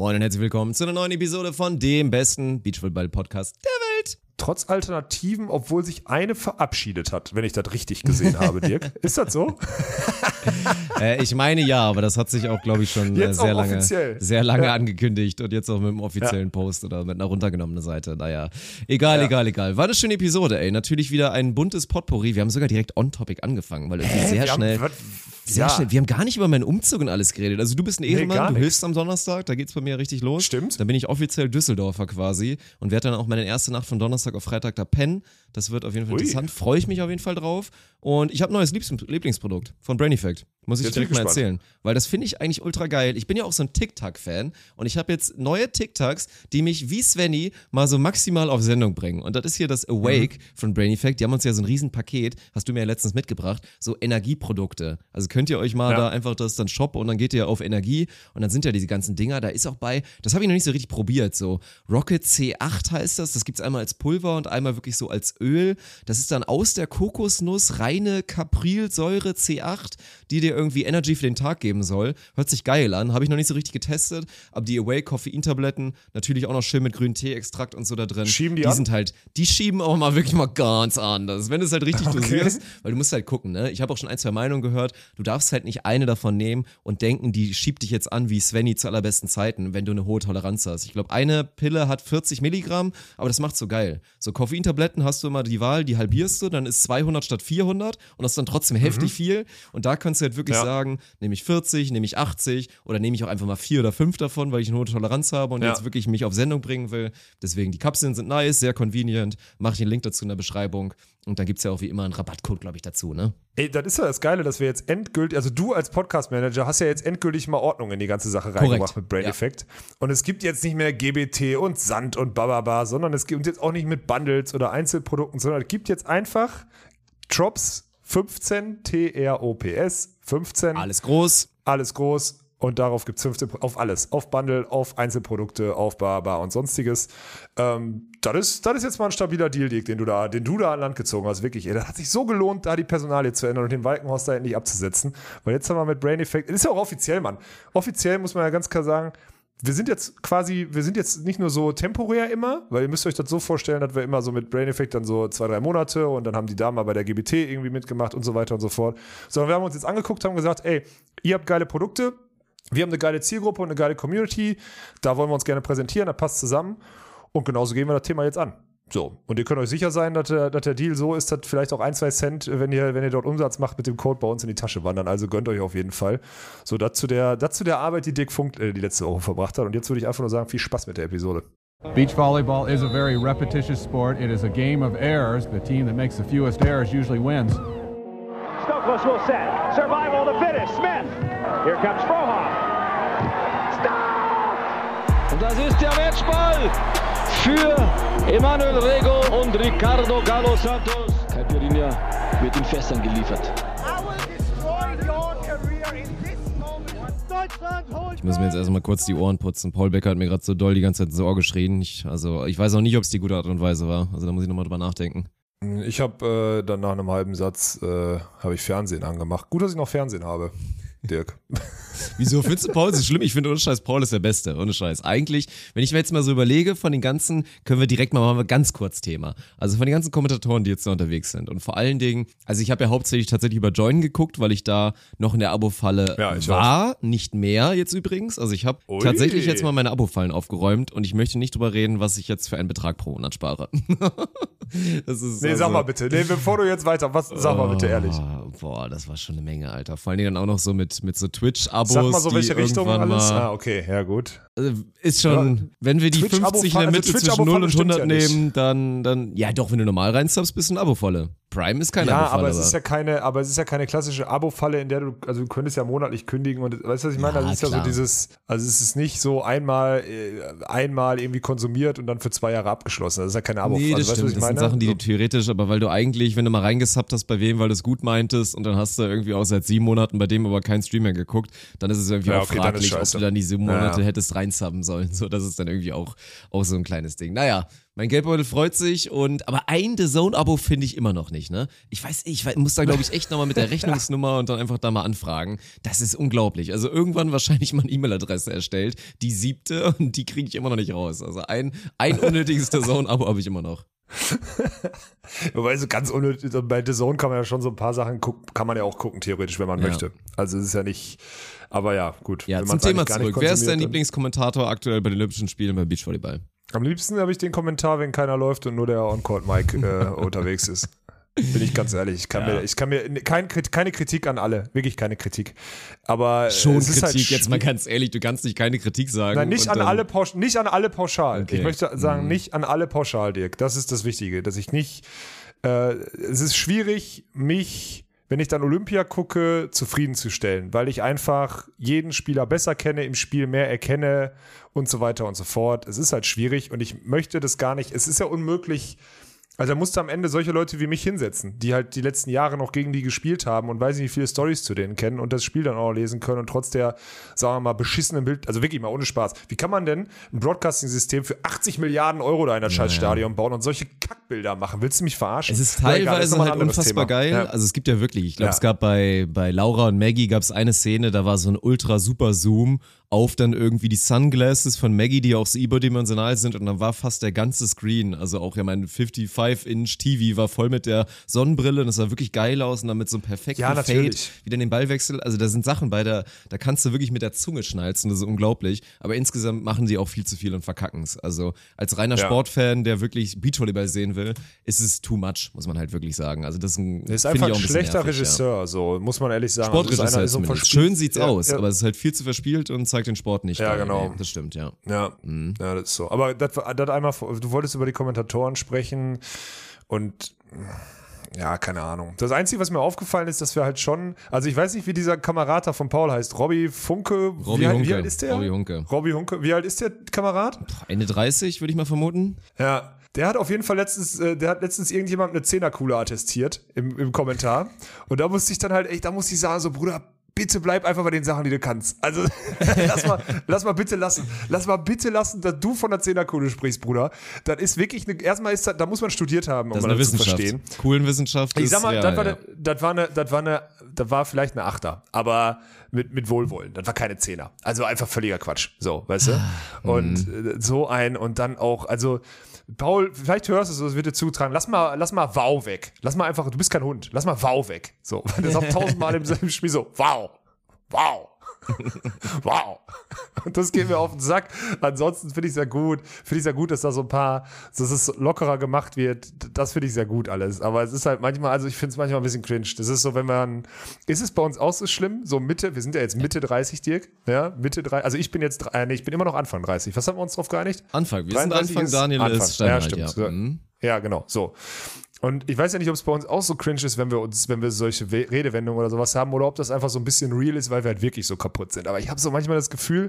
Moin und herzlich willkommen zu einer neuen Episode von dem besten Beachvolleyball-Podcast der Welt. Trotz Alternativen, obwohl sich eine verabschiedet hat, wenn ich das richtig gesehen habe, Dirk. Ist das so? äh, ich meine ja, aber das hat sich auch, glaube ich, schon äh, sehr, lange, sehr lange ja. angekündigt und jetzt auch mit einem offiziellen ja. Post oder mit einer runtergenommenen Seite. Naja, egal, ja. egal, egal. War eine schöne Episode, ey. Natürlich wieder ein buntes Potpourri. Wir haben sogar direkt on-topic angefangen, weil irgendwie sehr schnell. Haben, sehr ja. schnell. Wir haben gar nicht über meinen Umzug und alles geredet. Also du bist ein Ehrenmann, nee, du hilfst am Donnerstag, da geht's bei mir richtig los. Stimmt. Dann bin ich offiziell Düsseldorfer quasi und werde dann auch meine erste Nacht von Donnerstag auf Freitag da pennen. Das wird auf jeden Fall Ui. interessant. Freue ich mich auf jeden Fall drauf. Und ich habe ein neues Lieblingsprodukt von Brain Effect. Muss ich jetzt direkt mal erzählen. Weil das finde ich eigentlich ultra geil. Ich bin ja auch so ein TikTok-Fan und ich habe jetzt neue TikToks, die mich wie Svenny mal so maximal auf Sendung bringen. Und das ist hier das Awake mhm. von Brain Effect. Die haben uns ja so ein Riesenpaket, hast du mir ja letztens mitgebracht, so Energieprodukte. Also könnt ihr euch mal ja. da einfach das dann shoppen und dann geht ihr auf Energie und dann sind ja diese ganzen Dinger. Da ist auch bei, das habe ich noch nicht so richtig probiert, so Rocket C8 heißt das. Das gibt es einmal als Pulver und einmal wirklich so als Öl. Das ist dann aus der Kokosnuss reine Caprilsäure C8, die dir irgendwie Energy für den Tag geben soll. Hört sich geil an. Habe ich noch nicht so richtig getestet. Aber die Away Koffeintabletten, natürlich auch noch schön mit grünen Tee-Extrakt und so da drin. Schieben die Die an? sind halt, die schieben auch mal wirklich mal ganz anders. Wenn du es halt richtig okay. dosierst, weil du musst halt gucken, ne? Ich habe auch schon ein, zwei Meinungen gehört. Du darfst halt nicht eine davon nehmen und denken, die schiebt dich jetzt an wie Svenny zu allerbesten Zeiten, wenn du eine hohe Toleranz hast. Ich glaube, eine Pille hat 40 Milligramm, aber das macht so geil. So Koffeintabletten hast du immer die Wahl, die halbierst du, dann ist 200 statt 400 und das ist dann trotzdem mhm. heftig viel. Und da kannst du halt wirklich ja. sagen, nehme ich 40, nehme ich 80 oder nehme ich auch einfach mal vier oder fünf davon, weil ich eine hohe Toleranz habe und ja. jetzt wirklich mich auf Sendung bringen will. Deswegen, die Kapseln sind nice, sehr convenient. Mache ich einen Link dazu in der Beschreibung. Und da gibt es ja auch wie immer einen Rabattcode, glaube ich, dazu, ne? Ey, das ist ja das Geile, dass wir jetzt endgültig, also du als Podcast-Manager hast ja jetzt endgültig mal Ordnung in die ganze Sache reingebracht mit Brain ja. Effect. Und es gibt jetzt nicht mehr GBT und Sand und bababa, sondern es gibt jetzt auch nicht mit Bundles oder Einzelprodukten, sondern es gibt jetzt einfach Drops 15 T-R-O-P-S 15. Alles groß. Alles groß. Und darauf gibt es 15 auf alles. Auf Bundle, auf Einzelprodukte, auf Bar, und sonstiges. Ähm, das, ist, das ist jetzt mal ein stabiler Deal, den du da, den du da an Land gezogen hast. Wirklich, ey, das hat sich so gelohnt, da die Personalie zu ändern und den Walkenhorst da endlich abzusetzen. Weil jetzt haben wir mit Brain Effect, das ist ja auch offiziell, Mann. Offiziell muss man ja ganz klar sagen, wir sind jetzt quasi, wir sind jetzt nicht nur so temporär immer, weil ihr müsst euch das so vorstellen, dass wir immer so mit Brain Effect dann so zwei, drei Monate und dann haben die Damen mal bei der GBT irgendwie mitgemacht und so weiter und so fort. Sondern wir haben uns jetzt angeguckt, haben gesagt, ey, ihr habt geile Produkte, wir haben eine geile Zielgruppe und eine geile Community, da wollen wir uns gerne präsentieren, da passt zusammen. Und genauso gehen wir das Thema jetzt an. So, und ihr könnt euch sicher sein, dass der, dass der Deal so ist, dass vielleicht auch ein, zwei Cent, wenn ihr, wenn ihr dort Umsatz macht, mit dem Code bei uns in die Tasche wandern. Also gönnt euch auf jeden Fall. So, dazu der, dazu der Arbeit, die Dick Funk äh, die letzte Woche verbracht hat. Und jetzt würde ich einfach nur sagen, viel Spaß mit der Episode. Beach volleyball is a very repetitious sport. It is a game of errors. The team that makes the fewest errors usually wins. Stokos will set. Survival to finish. Smith. Here comes Frohoff. Stop! Und das ist der Matchball für Emanuel Rego und Ricardo Galo Santos. Caipirinha wird in Fässern geliefert. Ich muss mir jetzt erstmal kurz die Ohren putzen. Paul Becker hat mir gerade so doll die ganze Zeit ins Ohr geschrien. Ich, also, ich weiß auch nicht, ob es die gute Art und Weise war. Also, da muss ich nochmal drüber nachdenken. Ich habe äh, dann nach einem halben Satz äh, habe ich Fernsehen angemacht. Gut, dass ich noch Fernsehen habe. Dirk. Wieso findest du Paul so schlimm? Ich finde ohne Scheiß, Paul ist der Beste. Ohne Scheiß. Eigentlich, wenn ich mir jetzt mal so überlege, von den ganzen, können wir direkt mal, machen wir ganz kurz Thema. Also von den ganzen Kommentatoren, die jetzt da unterwegs sind. Und vor allen Dingen, also ich habe ja hauptsächlich tatsächlich über Join geguckt, weil ich da noch in der Abo-Falle ja, war. Auch. Nicht mehr jetzt übrigens. Also ich habe tatsächlich jetzt mal meine Abo-Fallen aufgeräumt und ich möchte nicht drüber reden, was ich jetzt für einen Betrag pro Monat spare. das ist nee, also, sag mal bitte. Nee, bevor du jetzt weiter, was, sag mal bitte ehrlich. Oh, boah, das war schon eine Menge, Alter. Vor allen Dingen dann auch noch so mit, mit so Twitch-Abos. Sag mal so, welche Richtung alles. ah, okay, ja gut. Also ist schon, ja, wenn wir die 50 in der Mitte also zwischen 0 und 100 ja nehmen, dann, dann, ja doch, wenn du normal reinsubst, bist du ein Abo-Volle. Prime ist keine ja, Abo-Falle. aber es ist ja keine, aber es ist ja keine klassische Abo-Falle, in der du, also du könntest ja monatlich kündigen und weißt du, was ich meine? Ja, das ist klar. ja so dieses, also es ist nicht so einmal, äh, einmal irgendwie konsumiert und dann für zwei Jahre abgeschlossen. Das ist ja keine Abo-Falle. Nee, das also, stimmt. das sind Sachen, die so. theoretisch, aber weil du eigentlich, wenn du mal reingesubbt hast bei wem, weil du es gut meintest und dann hast du irgendwie auch seit sieben Monaten bei dem aber kein Stream mehr geguckt, dann ist es irgendwie ja, auch okay, fraglich, ob du dann die sieben Monate ja. hättest reinsubben sollen. So, das ist dann irgendwie auch, auch so ein kleines Ding. Naja, Mein Geldbeutel freut sich und aber ein The Zone-Abo finde ich immer noch nicht, ne? Ich weiß, ich muss da, glaube ich, echt nochmal mit der Rechnungsnummer und dann einfach da mal anfragen. Das ist unglaublich. Also irgendwann wahrscheinlich mal eine E-Mail-Adresse erstellt, die siebte, und die kriege ich immer noch nicht raus. Also ein, ein unnötiges The Zone-Abo habe ich immer noch. Wobei so ganz unnötig, bei The Zone kann man ja schon so ein paar Sachen gucken, kann man ja auch gucken, theoretisch, wenn man ja. möchte. Also es ist ja nicht, aber ja, gut. Ja, zum Thema zurück. Wer ist dein Lieblingskommentator aktuell bei den Olympischen Spielen beim Beachvolleyball? Am liebsten habe ich den Kommentar, wenn keiner läuft und nur der On-Court-Mike äh, unterwegs ist. Bin ich ganz ehrlich. Ich kann ja. mir, ich kann mir kein, keine Kritik an alle, wirklich keine Kritik. Aber schon es Kritik. Ist halt jetzt mal ganz ehrlich, du kannst nicht keine Kritik sagen. Nein, nicht an alle pausch, nicht an alle pauschal. Okay. Ich möchte sagen, mhm. nicht an alle pauschal, Dirk. Das ist das Wichtige, dass ich nicht. Äh, es ist schwierig, mich wenn ich dann Olympia gucke, zufriedenzustellen, weil ich einfach jeden Spieler besser kenne, im Spiel mehr erkenne und so weiter und so fort. Es ist halt schwierig und ich möchte das gar nicht. Es ist ja unmöglich, also er musste am Ende solche Leute wie mich hinsetzen, die halt die letzten Jahre noch gegen die gespielt haben und weiß nicht, wie viele Stories zu denen kennen und das Spiel dann auch lesen können und trotz der, sagen wir mal, beschissenen Bild, also wirklich mal ohne Spaß. Wie kann man denn ein Broadcasting-System für 80 Milliarden Euro da in das Scheißstadion bauen und solche Kackbilder machen? Willst du mich verarschen? Es ist teilweise ja, halt unfassbar Thema. geil. Ja. Also es gibt ja wirklich, ich glaube, ja. es gab bei, bei Laura und Maggie gab es eine Szene, da war so ein ultra super Zoom auf dann irgendwie die Sunglasses von Maggie, die auch so überdimensional sind und dann war fast der ganze Screen, also auch ja mein 55-Inch TV war voll mit der Sonnenbrille und es sah wirklich geil aus und dann mit so einem perfekten ja, Fade wieder in den Ballwechsel. Also da sind Sachen bei, da, da kannst du wirklich mit der Zunge schnalzen, das ist unglaublich. Aber insgesamt machen die auch viel zu viel und verkacken es. Also als reiner ja. Sportfan, der wirklich Beachvolleyball sehen will, ist es too much, muss man halt wirklich sagen. Also das ist, ein, ist einfach ein, ein schlechter nervig, Regisseur, ja. so muss man ehrlich sagen. Sportregisseur also ist Schön sieht's aus, aber es ist halt viel zu verspielt und zeigt zeigt den Sport nicht. Ja, genau. Nee, das stimmt, ja. Ja, mhm. ja, das ist so. Aber das, das einmal, du wolltest über die Kommentatoren sprechen und ja, keine Ahnung. Das Einzige, was mir aufgefallen ist, dass wir halt schon, also ich weiß nicht, wie dieser Kamerad da von Paul heißt, Robby Funke. Robby wie, Hunke. wie alt ist der? Robby Hunke. Robby Hunke. Wie alt ist der Kamerad? Ende 30, würde ich mal vermuten. Ja, der hat auf jeden Fall letztens, äh, der hat letztens irgendjemand eine Zehnerkuhle attestiert im, im Kommentar. Und da musste ich dann halt echt, da musste ich sagen, so Bruder, bitte bleib einfach bei den Sachen, die du kannst. Also lass, mal, lass mal bitte lassen. Lass mal bitte lassen, dass du von der Zehnerkunde sprichst, Bruder. Das ist wirklich eine, erstmal ist das, da muss man studiert haben, um das, das zu verstehen. Coolen Wissenschaft. Ich sag mal, ja, das, war ja. eine, das war eine, das war eine, das war vielleicht eine Achter, aber mit, mit Wohlwollen. Das war keine Zehner. Also einfach völliger Quatsch. So, weißt du? Ah, und mhm. so ein und dann auch, also Paul, vielleicht hörst du es, es wird dir zugetragen. Lass mal, lass mal Wow weg. Lass mal einfach, du bist kein Hund. Lass mal Wow weg. So, das auch tausendmal im selben Spiel so, wow, wow. wow. Und das geht mir auf den Sack. Ansonsten finde ich es ja gut. Finde ich sehr gut, dass da so ein paar, dass es lockerer gemacht wird. Das finde ich sehr gut alles. Aber es ist halt manchmal, also ich finde es manchmal ein bisschen cringe. Das ist so, wenn man, ist es bei uns auch so schlimm? So Mitte, wir sind ja jetzt Mitte 30, Dirk. Ja, Mitte 30. Also ich bin jetzt, äh, nee, ich bin immer noch Anfang 30. Was haben wir uns drauf geeinigt? Anfang. Wir sind Anfang, Daniel Anfang. ist Steinhardt, ja, stimmt. Ja. Mhm. ja, genau. So. Und ich weiß ja nicht, ob es bei uns auch so cringe ist, wenn wir uns, wenn wir solche Redewendungen oder sowas haben, oder ob das einfach so ein bisschen real ist, weil wir halt wirklich so kaputt sind. Aber ich habe so manchmal das Gefühl,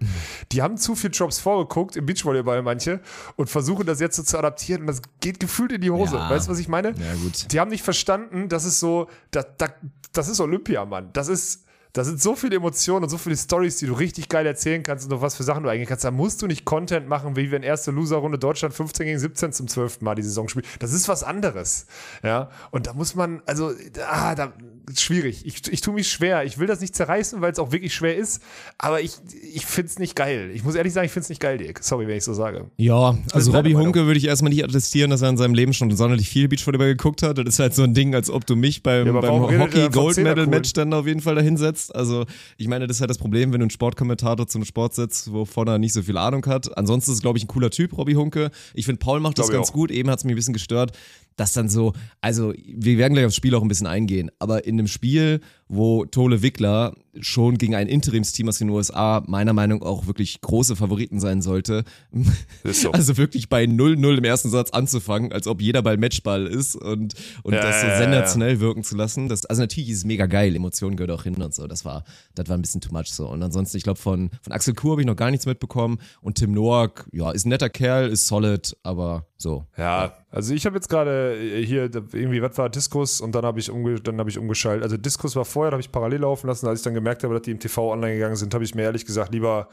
die haben zu viel Jobs vorgeguckt im Beachvolleyball manche und versuchen das jetzt so zu adaptieren und das geht gefühlt in die Hose. Ja. Weißt du, was ich meine? Ja, gut. Die haben nicht verstanden, das ist so, das, das, das ist Olympia, Mann. Das ist, da sind so viele Emotionen und so viele Stories, die du richtig geil erzählen kannst und noch was für Sachen du eigentlich kannst. Da musst du nicht Content machen, wie wenn erste Loser-Runde Deutschland 15 gegen 17 zum 12. Mal die Saison spielt. Das ist was anderes. Ja. Und da muss man, also, ah, da, schwierig. Ich, ich tue mich schwer. Ich will das nicht zerreißen, weil es auch wirklich schwer ist. Aber ich, ich finde es nicht geil. Ich muss ehrlich sagen, ich finde es nicht geil, Dirk. Sorry, wenn ich so sage. Ja, also Robbie Hunke würde ich erstmal nicht attestieren, dass er in seinem Leben schon sonderlich viel Beachvolleyball geguckt hat. Das ist halt so ein Ding, als ob du mich beim, ja, beim Hockey Gold Medal Match dann auf jeden Fall dahinsetzt. Also ich meine, das ist halt das Problem, wenn du einen Sportkommentator zum Sport setzt, wovon er nicht so viel Ahnung hat. Ansonsten ist es, glaube ich, ein cooler Typ, Robbie Hunke. Ich finde, Paul macht das ganz gut. Eben hat es mich ein bisschen gestört, dass dann so, also wir werden gleich aufs Spiel auch ein bisschen eingehen, aber in einem Spiel, wo Tole Wickler schon gegen ein Interimsteam aus den USA meiner Meinung nach auch wirklich große Favoriten sein sollte, so. also wirklich bei 0-0 im ersten Satz anzufangen, als ob jeder Ball Matchball ist und, und ja, das so sensationell ja, ja. wirken zu lassen. Das, also natürlich ist es mega geil, Emotionen gehört auch hin und so, das war, das war ein bisschen too much so. Und ansonsten, ich glaube, von, von Axel Kur habe ich noch gar nichts mitbekommen und Tim Noack, ja, ist ein netter Kerl, ist solid, aber So. Ja, also ich habe jetzt gerade äh, hier irgendwie, was war Diskus und dann habe ich, umge dann hab ich umgeschaltet. Also Diskus war vorher, da habe ich parallel laufen lassen. Als ich dann gemerkt habe, dass die im TV online gegangen sind, habe ich mir ehrlich gesagt lieber,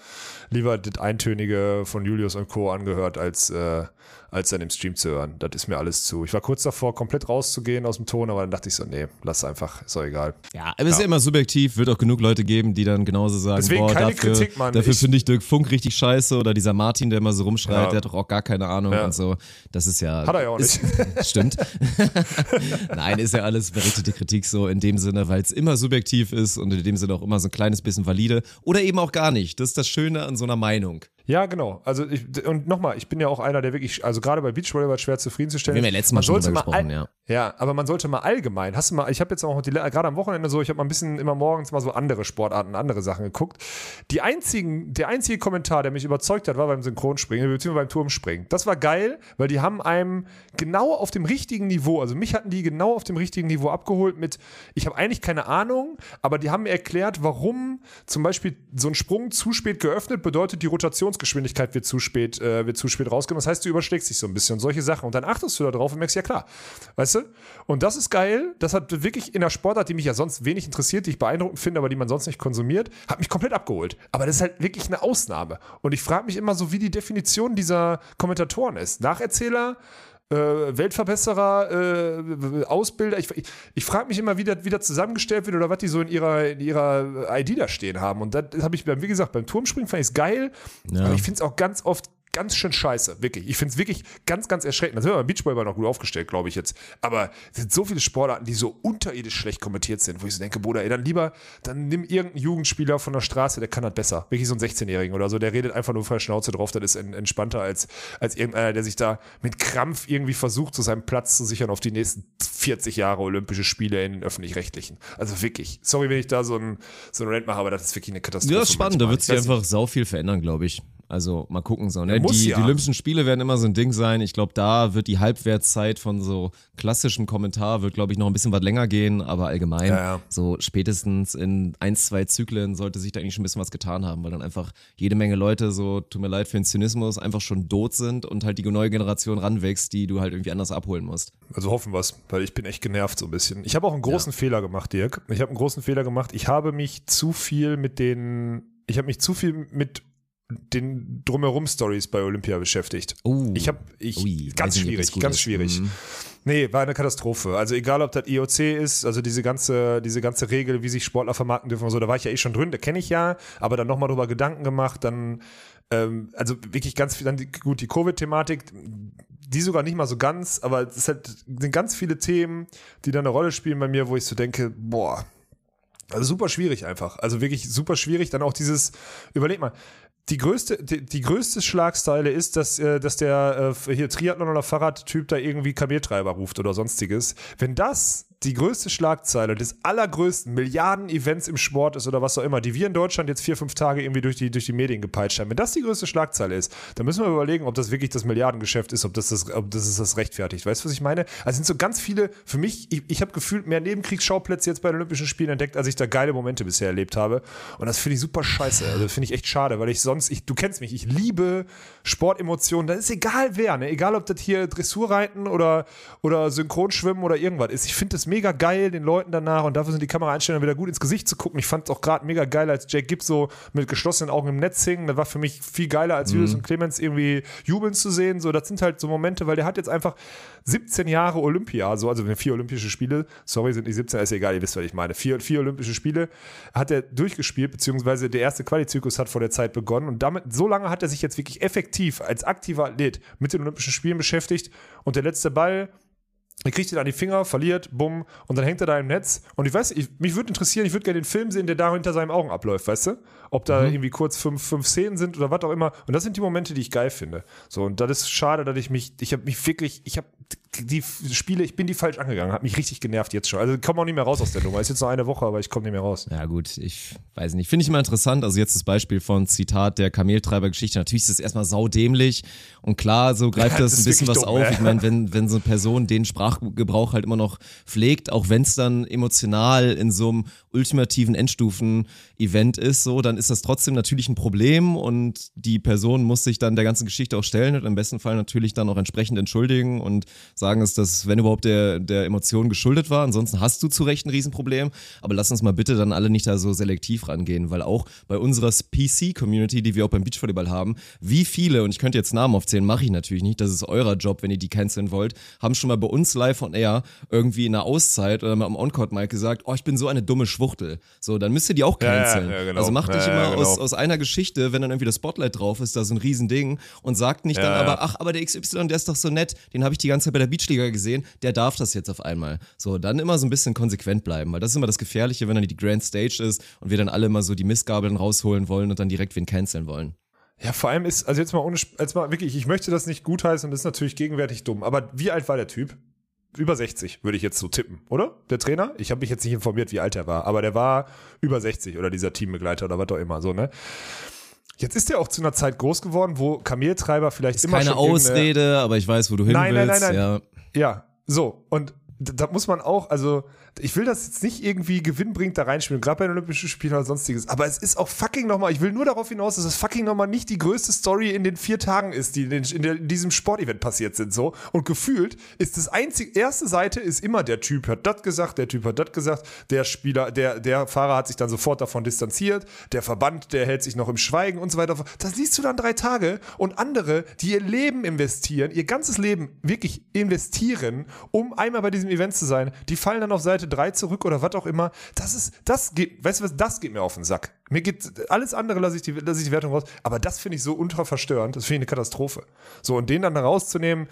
lieber das Eintönige von Julius und Co. angehört, als, äh, als dann im Stream zu hören. Das ist mir alles zu. Ich war kurz davor, komplett rauszugehen aus dem Ton, aber dann dachte ich so, nee, lass einfach, ist doch egal. Ja, aber es ist ja immer subjektiv, wird auch genug Leute geben, die dann genauso sagen, Deswegen boah, keine dafür, Kritik, Mann. dafür finde ich Dirk Funk richtig scheiße oder dieser Martin, der immer so rumschreit, Ja. der hat doch auch gar keine Ahnung Ja. und so. Das ist ja. Hat er ja auch ist, Stimmt. Nein, ist ja alles berechtigte Kritik so in dem Sinne, weil es immer subjektiv ist und in dem Sinne auch immer so ein kleines bisschen valide oder eben auch gar nicht. Das ist das Schöne an so einer Meinung. Ja, genau. Also ich, und nochmal, ich bin ja auch einer, der wirklich, also gerade bei Beachvolleyball schwer zufriedenzustellen Wir haben ja letztes Mal schon drüber mal gesprochen, ja. Ja, aber man sollte mal allgemein, hast du mal, ich habe jetzt auch die, gerade am Wochenende so, ich habe mal ein bisschen immer morgens mal so andere Sportarten, andere Sachen geguckt. Die einzigen, der einzige Kommentar, der mich überzeugt hat, war beim Synchronspringen, beziehungsweise beim Turmspringen. Das war geil, weil die haben einem genau auf dem richtigen Niveau, also mich hatten die genau auf dem richtigen Niveau abgeholt mit, ich habe eigentlich keine Ahnung, aber die haben mir erklärt, warum zum Beispiel so ein Sprung zu spät geöffnet bedeutet, die Rotationsgeschwindigkeit wird zu spät, äh, wird zu spät rausgenommen. Das heißt, du überschlägst dich so ein bisschen und solche Sachen. Und dann achtest du da drauf und merkst, ja klar, weißt du? Und das ist geil. Das hat wirklich in der Sportart, die mich ja sonst wenig interessiert, die ich beeindruckend finde, aber die man sonst nicht konsumiert, hat mich komplett abgeholt. Aber das ist halt wirklich eine Ausnahme. Und ich frage mich immer so, wie die Definition dieser Kommentatoren ist. Nacherzähler, äh, Weltverbesserer, äh, Ausbilder. Ich, ich, ich frage mich immer, wie das wieder zusammengestellt wird oder was die so in ihrer, in ihrer ID da stehen haben. Und das habe ich, beim, wie gesagt, beim Turmspringen fand ich es geil, Ja. aber ich finde es auch ganz oft ganz schön scheiße, wirklich. Ich finde es wirklich ganz, ganz erschreckend. Da sind wir beim Beachvolleyball noch gut aufgestellt, glaube ich jetzt. Aber es sind so viele Sportarten, die so unterirdisch schlecht kommentiert sind, wo ich so denke, Bruder, ey, dann lieber, dann nimm irgendeinen Jugendspieler von der Straße, der kann das besser. Wirklich so ein 16-Jährigen oder so, der redet einfach nur frei Schnauze drauf, das ist en- entspannter als, als irgendeiner, der sich da mit Krampf irgendwie versucht, so seinen Platz zu sichern auf die nächsten 40 Jahre Olympische Spiele in Öffentlich-Rechtlichen. Also wirklich. Sorry, wenn ich da so ein, so ein Rant mache, aber das ist wirklich eine Katastrophe. Ja, ist spannend, da wird Ich sich einfach sau viel verändern, glaube ich. Also mal gucken so. Ne? Die, ja. die Olympischen Spiele werden immer so ein Ding sein. Ich glaube, da wird die Halbwertszeit von so klassischem Kommentar wird, glaube ich, noch ein bisschen was länger gehen, aber allgemein Ja, ja. so spätestens in ein, zwei Zyklen sollte sich da eigentlich schon ein bisschen was getan haben, weil dann einfach jede Menge Leute, so tut mir leid für den Zynismus, einfach schon tot sind und halt die neue Generation ranwächst, die du halt irgendwie anders abholen musst. Also hoffen wir es, weil ich bin echt genervt so ein bisschen. Ich habe auch einen großen Fehler gemacht, Dirk. Ich habe einen großen Fehler gemacht. Ich habe mich zu viel mit den, ich habe mich zu viel mit den drumherum Stories bei Olympia beschäftigt. Oh. Ich habe, ich, Ui, ganz schwierig, ganz ist. schwierig. Mhm. Nee, war eine Katastrophe. Also egal, ob das IOC ist, also diese ganze, diese ganze Regel, wie sich Sportler vermarkten dürfen und so, da war ich ja eh schon drin, da kenne ich ja, aber dann nochmal drüber Gedanken gemacht, dann, ähm, also wirklich ganz viel, dann die, gut, die Covid-Thematik, die sogar nicht mal so ganz, aber es halt, sind ganz viele Themen, die da eine Rolle spielen bei mir, wo ich so denke, boah, also super schwierig einfach. Also wirklich super schwierig. Dann auch dieses, überleg mal, die größte, die, die größte Schlagzeile ist, dass, äh, dass der äh, hier Triathlon- oder Fahrradtyp da irgendwie Kameltreiber ruft oder sonstiges. Wenn das die größte Schlagzeile des allergrößten Milliarden-Events im Sport ist oder was auch immer, die wir in Deutschland jetzt vier, fünf Tage irgendwie durch die, durch die Medien gepeitscht haben, wenn das die größte Schlagzeile ist, dann müssen wir überlegen, ob das wirklich das Milliardengeschäft ist, ob das das, ob das, ist das rechtfertigt. Weißt du, was ich meine? Also sind so ganz viele, für mich, ich, ich habe gefühlt mehr Nebenkriegsschauplätze jetzt bei den Olympischen Spielen entdeckt, als ich da geile Momente bisher erlebt habe. Und das finde ich super scheiße. Also finde ich echt schade, weil ich sonst, ich, du kennst mich, ich liebe Sportemotionen. Das ist egal wer, ne? Egal ob das hier Dressurreiten oder, oder Synchronschwimmen oder irgendwas ist. Ich finde das mega geil, den Leuten danach und dafür sind die Kameraeinstellungen wieder gut ins Gesicht zu gucken. Ich fand es auch gerade mega geil, als Jake Gibbs so mit geschlossenen Augen im Netz hing. Das war für mich viel geiler, als Julius und Clemens irgendwie jubeln zu sehen. So, das sind halt so Momente, weil der hat jetzt einfach 17 Jahre Olympia, so, also vier Olympische Spiele, sorry, sind nicht 17, ist egal, ihr wisst, was ich meine. Vier, vier Olympische Spiele hat er durchgespielt, beziehungsweise der erste Qualizyklus hat vor der Zeit begonnen und damit, so lange hat er sich jetzt wirklich effektiv als aktiver Athlet mit den Olympischen Spielen beschäftigt und der letzte Ball, er kriegt ihn an die Finger, verliert, bumm, und dann hängt er da im Netz. Und ich weiß, ich, mich würde interessieren, ich würde gerne den Film sehen, der da hinter seinen Augen abläuft, weißt du? Ob da irgendwie kurz fünf, fünf Szenen sind oder was auch immer. Und das sind die Momente, die ich geil finde. So, und das ist schade, dass ich mich, ich habe mich wirklich, ich habe die Spiele, ich bin die falsch angegangen, hat mich richtig genervt jetzt schon. Also ich komme auch nicht mehr raus aus der Nummer. Ist jetzt noch eine Woche, aber ich komme nicht mehr raus. Ja, gut, ich weiß nicht. Finde ich immer interessant. Also jetzt das Beispiel von Zitat der Kameltreiber-Geschichte. Natürlich ist es erstmal saudämlich und klar, so greift Ja, das das ein bisschen was dumm, auf. ja. Ich meine, wenn, wenn so eine Person den Sprachgebrauch halt immer noch pflegt, auch wenn es dann emotional in so einem ultimativen Endstufen-Event ist, so, dann ist das trotzdem natürlich ein Problem und die Person muss sich dann der ganzen Geschichte auch stellen und im besten Fall natürlich dann auch entsprechend entschuldigen und sagen, dass das, wenn überhaupt, der, der Emotion geschuldet war. Ansonsten hast du zu Recht ein Riesenproblem. Aber lass uns mal bitte dann alle nicht da so selektiv rangehen, weil auch bei unserer PC-Community, die wir auch beim Beachvolleyball haben, wie viele, und ich könnte jetzt Namen aufzählen, mache ich natürlich nicht, das ist euer Job, wenn ihr die canceln wollt, haben schon mal bei uns live on air irgendwie in einer Auszeit oder mal am mal gesagt, oh, ich bin so eine dumme Schwuchtel. So, dann müsst ihr die auch canceln. Ja, ja, genau. Also macht nicht immer genau. aus, aus einer Geschichte, wenn dann irgendwie das Spotlight drauf ist, da so ein Riesending und sagt nicht dann aber, ach, aber der XY, der ist doch so nett, den habe ich die ganze Zeit bei der Beachliga gesehen, der darf das jetzt auf einmal. So, dann immer so ein bisschen konsequent bleiben, weil das ist immer das Gefährliche, wenn dann die Grand Stage ist und wir dann alle mal so die Missgabeln rausholen wollen und dann direkt wen canceln wollen. Ja, vor allem ist, also jetzt mal ohne, jetzt mal wirklich, ich möchte das nicht gutheißen und das ist natürlich gegenwärtig dumm, aber wie alt war der Typ? Über 60, würde ich jetzt so tippen, oder? Der Trainer? Ich habe mich jetzt nicht informiert, wie alt er war, aber der war über 60 oder dieser Teambegleiter oder was auch immer, so, ne? Jetzt ist er auch zu einer Zeit groß geworden, wo Kameltreiber vielleicht ist immer keine schon Ausrede, aber ich weiß, wo du hin nein, willst. Nein, nein, nein, ja. ja, so. Und da muss man auch, also ich will das jetzt nicht irgendwie gewinnbringend da reinspielen, gerade bei den Olympischen Spielen oder sonstiges, aber es ist auch fucking nochmal, ich will nur darauf hinaus, dass es fucking nochmal nicht die größte Story in den vier Tagen ist, die in, den, in, der, in diesem Sportevent passiert sind, so. Und gefühlt ist das einzige, erste Seite ist immer der Typ hat das gesagt, der Typ hat das gesagt, der Spieler, der, der Fahrer hat sich dann sofort davon distanziert, der Verband, der hält sich noch im Schweigen und so weiter. Das liest du dann drei Tage und andere, die ihr Leben investieren, ihr ganzes Leben wirklich investieren, um einmal bei diesem Event zu sein, die fallen dann auf Seite 3 zurück oder was auch immer. Das ist, das geht, weißt du was, das geht mir auf den Sack. Mir geht, alles andere lasse ich die, ich die Wertung raus, aber das finde ich so ultra verstörend, das finde ich eine Katastrophe. So, und den dann rauszunehmen,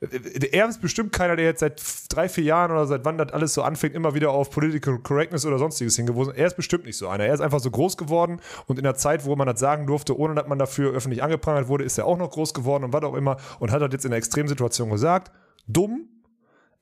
äh, er ist bestimmt keiner, der jetzt seit drei, vier Jahren oder seit wann das alles so anfängt, immer wieder auf Political Correctness oder sonstiges hingewiesen. Er ist bestimmt nicht so einer. Er ist einfach so groß geworden und in der Zeit, wo man das sagen durfte, ohne dass man dafür öffentlich angeprangert wurde, ist er auch noch groß geworden und was auch immer und hat das jetzt in einer Extremsituation gesagt. Dumm,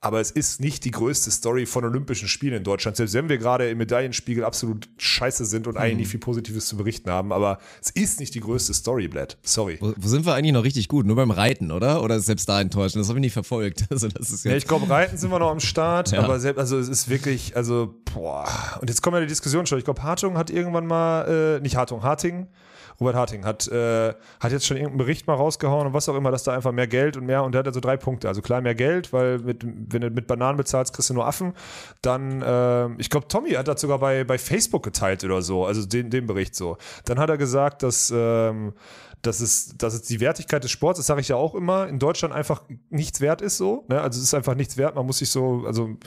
aber es ist nicht die größte Story von Olympischen Spielen in Deutschland, selbst wenn wir gerade im Medaillenspiegel absolut scheiße sind und mhm. eigentlich nicht viel Positives zu berichten haben, aber es ist nicht die größte Story, Blatt. Sorry. Wo, wo, sind wir eigentlich noch richtig gut? Nur beim Reiten, oder? Oder selbst da enttäuschend? Das habe ich nicht verfolgt. Also das ist ja, ich glaube, Reiten sind wir noch am Start, ja. aber selbst, also es ist wirklich, also, boah. Und jetzt kommen ja die Diskussion schon. Ich glaube, Hartung hat irgendwann mal, äh, nicht Hartung, Harting, Robert Harting hat, äh, hat jetzt schon irgendeinen Bericht mal rausgehauen und was auch immer, dass da einfach mehr Geld und mehr und der hat ja so drei Punkte. Also klar, mehr Geld, weil mit, wenn du mit Bananen bezahlst, kriegst du nur Affen. Dann, äh, ich glaube, Tommy hat das sogar bei, bei Facebook geteilt oder so, also den, den Bericht so. Dann hat er gesagt, dass ähm, dass es, dass es die Wertigkeit des Sports, das sage ich ja auch immer, in Deutschland einfach nichts wert ist so. Ne? Also es ist einfach nichts wert. Man muss sich so, also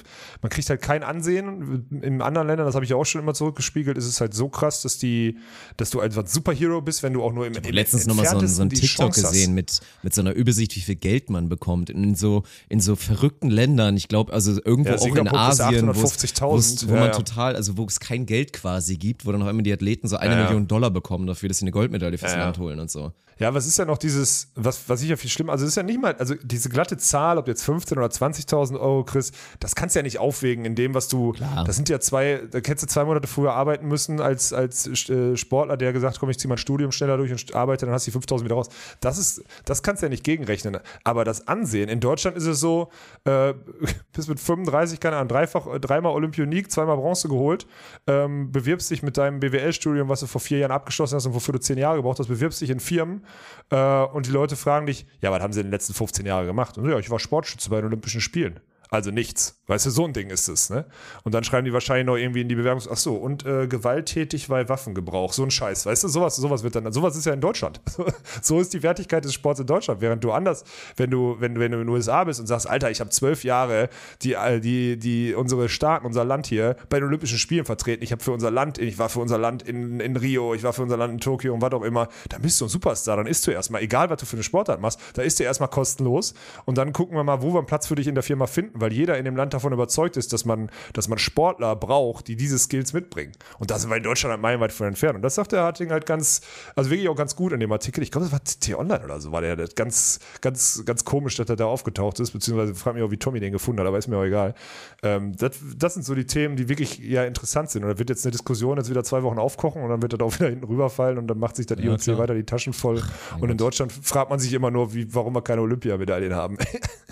man kriegt halt kein Ansehen. In anderen Ländern, das habe ich ja auch schon immer zurückgespiegelt, ist es halt so krass, dass die, dass du einfach ein Superhero bist, wenn du auch nur im, ich im letztens nochmal so, so ein TikTok gesehen mit, mit so einer Übersicht, wie viel Geld man bekommt in so, in so verrückten Ländern. Ich glaube, also irgendwo ja, auch in Asien, wo, wo man ja, total, also wo es kein Geld quasi gibt, wo dann auch immer die Athleten so eine Million Dollar bekommen dafür, dass sie eine Goldmedaille fürs Land holen und so. Ja, was ist ja noch dieses, was, was ich ja viel schlimmer, also es ist ja nicht mal, also diese glatte Zahl, ob du jetzt 15 oder 20.000 Euro kriegst, das kannst du ja nicht aufwägen in dem, was du, Klar. das sind ja zwei, da hättest du zwei Monate früher arbeiten müssen als, als äh, Sportler, der gesagt, komm, ich zieh mein Studium schneller durch und arbeite, dann hast du die 5.000 wieder raus. Das ist, das kannst du ja nicht gegenrechnen. Aber das Ansehen, in Deutschland ist es so, äh, bis mit 35, keine Ahnung, dreifach, dreimal Olympionik, zweimal Bronze geholt, ähm, bewirbst dich mit deinem BWL-Studium, was du vor vier Jahren abgeschlossen hast und wofür du zehn Jahre gebraucht hast, bewirbst dich in Firmen äh, und die Leute fragen dich, ja, was haben sie in den letzten 15 Jahren gemacht? Und ja, ich war Sportschütze bei den Olympischen Spielen. Also nichts. Weißt du, so ein Ding ist es, ne? Und dann schreiben die wahrscheinlich noch irgendwie in die Bewerbung, ach so, und äh, gewalttätig bei Waffengebrauch, so ein Scheiß, weißt du, sowas, sowas wird dann, sowas ist ja in Deutschland. so ist die Wertigkeit des Sports in Deutschland, während du anders, wenn du, wenn, wenn du in den USA bist und sagst, Alter, ich habe zwölf Jahre die, äh, die, die, unsere Staaten, unser Land hier bei den Olympischen Spielen vertreten, ich habe für unser Land, ich war für unser Land in, in Rio, ich war für unser Land in Tokio und was auch immer, dann bist du ein Superstar, dann isst du erstmal, egal was du für eine Sportart machst, da isst du erstmal kostenlos und dann gucken wir mal, wo wir einen Platz für dich in der Firma finden, weil jeder in dem Land davon überzeugt ist, dass man, dass man Sportler braucht, die diese Skills mitbringen. Und da sind wir in Deutschland halt meilenweit von entfernt. Und das sagt der Harting halt ganz, also wirklich auch ganz gut in dem Artikel. Ich glaube, das war T-Online oder so, war der ganz, ganz, ganz komisch, dass er da aufgetaucht ist, beziehungsweise fragt mich auch, wie Tommy den gefunden hat, aber ist mir auch egal. Ähm, das, das sind so die Themen, die wirklich ja interessant sind. Und da wird jetzt eine Diskussion jetzt wieder zwei Wochen aufkochen und dann wird das auch wieder hinten rüberfallen und dann macht sich das ja, IOC weiter die Taschen voll. und in Deutschland fragt man sich immer nur, wie, warum wir keine Olympiamedaillen haben.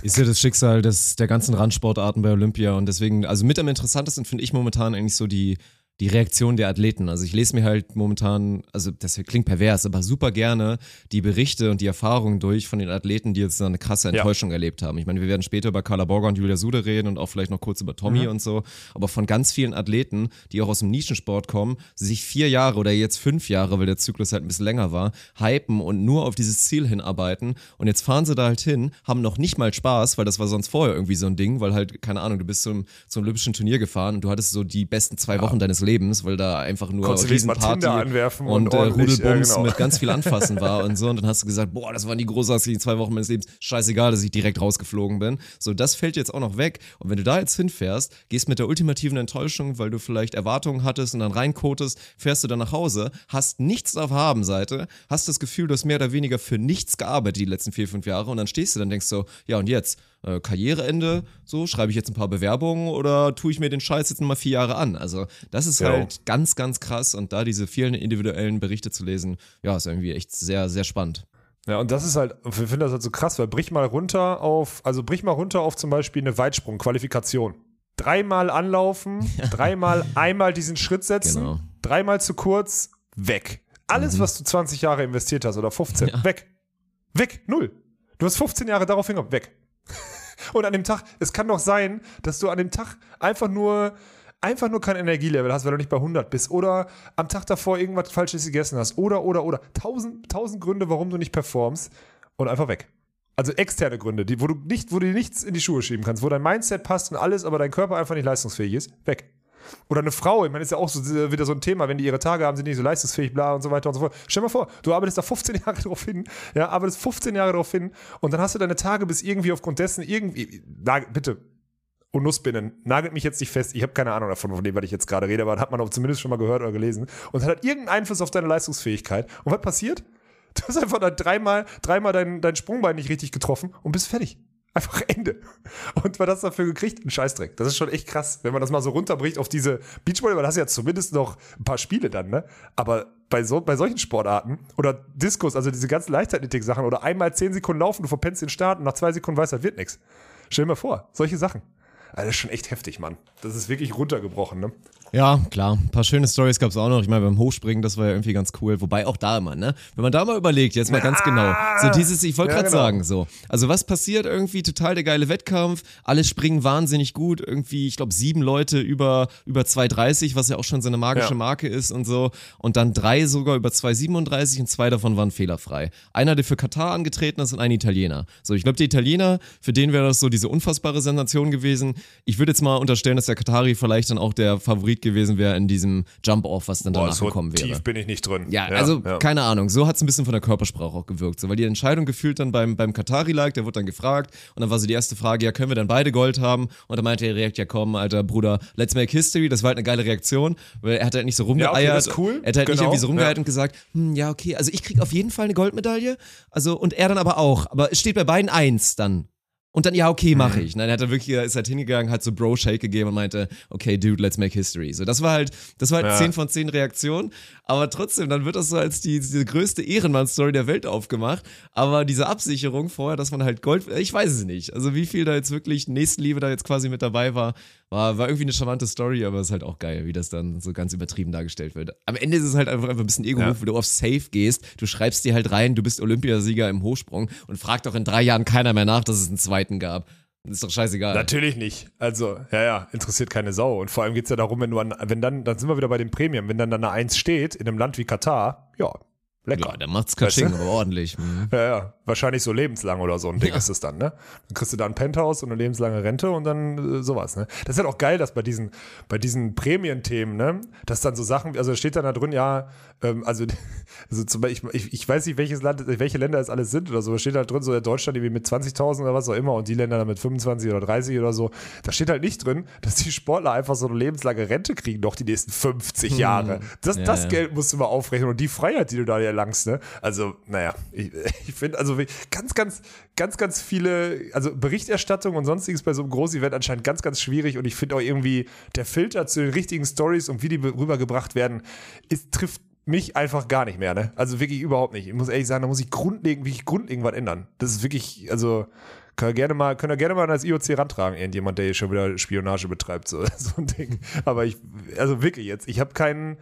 ist ja das Schicksal des, der ganzen Randsport Sportarten bei Olympia. Und deswegen, also mit am interessantesten finde ich momentan eigentlich so die, die Reaktion der Athleten. Also ich lese mir halt momentan, also das klingt pervers, aber super gerne die Berichte und die Erfahrungen durch von den Athleten, die jetzt so eine krasse Enttäuschung ja. erlebt haben. Ich meine, wir werden später über Carla Borger und Julia Sude reden und auch vielleicht noch kurz über Tommy mhm. und so, aber von ganz vielen Athleten, die auch aus dem Nischensport kommen, sich vier Jahre oder jetzt fünf Jahre, weil der Zyklus halt ein bisschen länger war, hypen und nur auf dieses Ziel hinarbeiten und jetzt fahren sie da halt hin, haben noch nicht mal Spaß, weil das war sonst vorher irgendwie so ein Ding, weil halt, keine Ahnung, du bist zum, zum Olympischen Turnier gefahren und du hattest so die besten zwei ja. Wochen deines Lebens, weil da einfach nur Riesenparty anwerfen und, und äh, Rudelbums ja, genau. mit ganz viel Anfassen war und so und dann hast du gesagt, boah, das waren die großartigen zwei Wochen meines Lebens, scheißegal, dass ich direkt rausgeflogen bin. So, das fällt jetzt auch noch weg und wenn du da jetzt hinfährst, gehst mit der ultimativen Enttäuschung, weil du vielleicht Erwartungen hattest und dann reinkotest, fährst du dann nach Hause, hast nichts auf Habenseite, hast das Gefühl, du hast mehr oder weniger für nichts gearbeitet die letzten vier, fünf Jahre und dann stehst du dann denkst so, ja und jetzt? Äh, Karriereende, so, schreibe ich jetzt ein paar Bewerbungen oder tue ich mir den Scheiß jetzt nochmal vier Jahre an? Also, das ist ja. halt ganz, ganz krass und da diese vielen individuellen Berichte zu lesen, ja, ist irgendwie echt sehr, sehr spannend. Ja, und das ist halt, ich finde das halt so krass, weil brich mal runter auf, also brich mal runter auf zum Beispiel eine Weitsprung-Qualifikation. Dreimal anlaufen, dreimal einmal diesen Schritt setzen, genau. dreimal zu kurz, weg. Alles, mhm. was du 20 Jahre investiert hast oder 15, ja. weg. Weg, null. Du hast 15 Jahre darauf hingekommen, weg. Und an dem Tag, es kann doch sein, dass du an dem Tag einfach nur einfach nur kein Energielevel hast, weil du nicht bei 100 bist oder am Tag davor irgendwas Falsches gegessen hast oder, oder, oder. Tausend, tausend Gründe, warum du nicht performst und einfach weg. Also externe Gründe, die, wo, du nicht, wo du nichts in die Schuhe schieben kannst, wo dein Mindset passt und alles, aber dein Körper einfach nicht leistungsfähig ist, weg. Oder eine Frau, ich meine, ist ja auch so, wieder so ein Thema, wenn die ihre Tage haben, sind die nicht so leistungsfähig, bla und so weiter und so fort. Stell dir mal vor, du arbeitest da 15 Jahre drauf hin, ja, arbeitest 15 Jahre drauf hin und dann hast du deine Tage bis irgendwie aufgrund dessen irgendwie, na, bitte, und Nussbinnen, nagelt mich jetzt nicht fest, ich habe keine Ahnung davon, von dem, was ich jetzt gerade rede, aber hat man auch zumindest schon mal gehört oder gelesen und hat irgendeinen Einfluss auf deine Leistungsfähigkeit. Und was passiert? Du hast einfach dann dreimal, dreimal dein, dein Sprungbein nicht richtig getroffen und bist fertig. Einfach Ende. Und was hast du dafür gekriegt? Ein Scheißdreck. Das ist schon echt krass, wenn man das mal so runterbricht auf diese Beachvolleyball, hast du ja zumindest noch ein paar Spiele dann, ne? Aber bei, so, bei solchen Sportarten oder Diskus, also diese ganzen Leichtathletik-Sachen oder einmal zehn Sekunden laufen, du verpennst den Start und nach zwei Sekunden weißt du, das wird nichts. Stell dir mal vor, solche Sachen. Also das ist schon echt heftig, Mann. Das ist wirklich runtergebrochen, ne? Ja, klar. Ein paar schöne Stories gab es auch noch. Ich meine, beim Hochspringen, das war ja irgendwie ganz cool. Wobei auch da immer, ne? Wenn man da mal überlegt, jetzt mal ganz genau. So dieses, ich wollte ja, gerade genau. sagen, so. Also was passiert irgendwie? Total der geile Wettkampf. Alle springen wahnsinnig gut. Irgendwie, ich glaube, sieben Leute über, über 2,30, was ja auch schon so eine magische ja. Marke ist und so. Und dann drei sogar über 2,37 und zwei davon waren fehlerfrei. Einer, der für Katar angetreten ist und ein Italiener. So, ich glaube, der Italiener, für den wäre das so diese unfassbare Sensation gewesen. Ich würde jetzt mal unterstellen, dass der Katari vielleicht dann auch der Favorit gewesen wäre in diesem Jump-Off, was dann danach Boah, so gekommen wäre. tief bin ich nicht drin. Ja, ja also ja. keine Ahnung. So hat es ein bisschen von der Körpersprache auch gewirkt. So, weil die Entscheidung gefühlt dann beim, beim Katari lag, der wurde dann gefragt und dann war so die erste Frage, ja, können wir dann beide Gold haben? Und dann meinte er direkt, ja komm, alter Bruder, let's make history. Das war halt eine geile Reaktion, weil er hat halt nicht so rumgeeiert. Ja, okay, ist cool. Er hat halt genau. nicht irgendwie so rumgeeiert und gesagt, hm, ja, okay, also ich krieg auf jeden Fall eine Goldmedaille. Also, und er dann aber auch. Aber es steht bei beiden eins dann. Und dann, ja, okay, mache mhm. ich. Nein, er hat dann wirklich, ist halt hingegangen, hat so Bro-Shake gegeben und meinte, okay, dude, let's make history. So, das war halt, das war halt ja. 10 von 10 Reaktionen. Aber trotzdem, dann wird das so als die, die größte Ehrenmann-Story der Welt aufgemacht. Aber diese Absicherung vorher, dass man halt Gold, ich weiß es nicht. Also wie viel da jetzt wirklich Nächstenliebe da jetzt quasi mit dabei war, war, war irgendwie eine charmante Story, aber es ist halt auch geil, wie das dann so ganz übertrieben dargestellt wird. Am Ende ist es halt einfach, einfach ein bisschen ego ja. wenn du auf Safe gehst, du schreibst dir halt rein, du bist Olympiasieger im Hochsprung und fragt doch in drei Jahren keiner mehr nach, dass es einen zweiten gab. ist doch scheißegal. Natürlich nicht. Also, ja, ja, interessiert keine Sau. Und vor allem geht es ja darum, wenn du an, wenn dann, dann sind wir wieder bei dem Premium, wenn dann, dann eine Eins steht in einem Land wie Katar, ja, Lecker. Ja, der macht's du? aber ordentlich. Mhm. Ja, ja. Wahrscheinlich so lebenslang oder so ein Ding ja. ist es dann, ne? Dann kriegst du da ein Penthouse und eine lebenslange Rente und dann äh, sowas, ne? Das ist halt auch geil, dass bei diesen, bei diesen Prämienthemen, ne? Dass dann so Sachen, also steht dann da drin, ja, ähm, also, also zum Beispiel, ich, ich weiß nicht, welches Land, welche Länder es alles sind oder so. Da steht halt drin, so der Deutschland irgendwie mit 20.000 oder was auch immer und die Länder dann mit 25 oder 30 oder so. Da steht halt nicht drin, dass die Sportler einfach so eine lebenslange Rente kriegen, doch die nächsten 50 hm. Jahre. Das, ja, das ja. Geld musst du mal aufrechnen und die Freiheit, die du da erlangst, ne? Also, naja, ich, ich finde, also ganz, ganz, ganz, ganz viele, also Berichterstattung und sonstiges bei so einem Groß-Event anscheinend ganz, ganz schwierig und ich finde auch irgendwie der Filter zu den richtigen Stories und wie die rübergebracht werden, ist, trifft mich einfach gar nicht mehr, ne? Also wirklich überhaupt nicht. Ich muss ehrlich sagen, da muss ich grundlegend, wirklich grundlegend was ändern. Das ist wirklich, also Können wir gerne mal, können gerne mal das IOC rantragen, irgendjemand, der hier schon wieder Spionage betreibt, so, so ein Ding. Aber ich, also wirklich jetzt, ich habe keinen,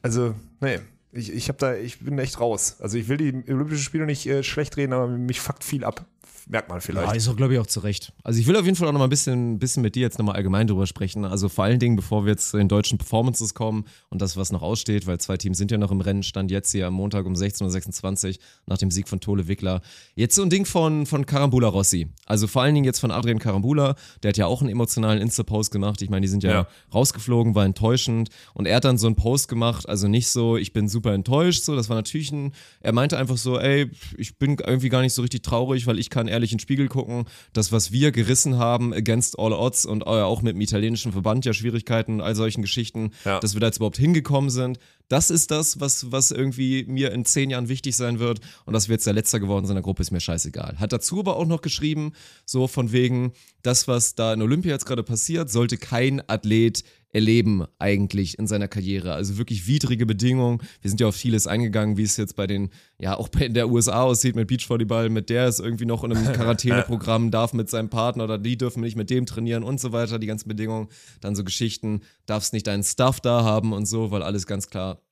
also, nee. Ich, ich, hab da, ich bin echt raus. Also ich will die Olympischen Spiele nicht äh, schlecht reden, aber mich fuckt viel ab merkt man vielleicht. Ja, ist auch, glaube ich, auch zu Recht. Also ich will auf jeden Fall auch noch mal ein bisschen, bisschen mit dir jetzt nochmal allgemein drüber sprechen. Also vor allen Dingen, bevor wir jetzt zu den deutschen Performances kommen und das, was noch aussteht, weil zwei Teams sind ja noch im Rennen, stand jetzt hier am Montag um 16.26 Uhr nach dem Sieg von Tole Wickler. Jetzt so ein Ding von, von Karambula Rossi. Also vor allen Dingen jetzt von Adrian Karambula. Der hat ja auch einen emotionalen Insta-Post gemacht. Ich meine, die sind ja, ja, rausgeflogen, war enttäuschend. Und er hat dann so einen Post gemacht, also nicht so, ich bin super enttäuscht, so. Das war natürlich ein, er meinte einfach so, ey, ich bin irgendwie gar nicht so richtig traurig, weil ich kann ehrlich in den Spiegel gucken das, was wir gerissen haben against all odds und auch mit dem italienischen Verband ja Schwierigkeiten und all solchen Geschichten, ja. dass wir da jetzt überhaupt hingekommen sind. Das ist das, was, was irgendwie mir in zehn Jahren wichtig sein wird. Und dass wir jetzt der Letzte geworden sind in der Gruppe, ist mir scheißegal. Hat dazu aber auch noch geschrieben, so von wegen, das, was da in Olympia jetzt gerade passiert, sollte kein Athlet erleben eigentlich in seiner Karriere. Also wirklich widrige Bedingungen. Wir sind ja auf vieles eingegangen, wie es jetzt bei den, ja auch bei der USA aussieht mit Beachvolleyball, mit der ist irgendwie noch in einem Quarantäneprogramm, darf mit seinem Partner oder die dürfen nicht mit dem trainieren und so weiter, die ganzen Bedingungen. Dann so Geschichten, darfst nicht deinen Stuff da haben und so, weil alles ganz klar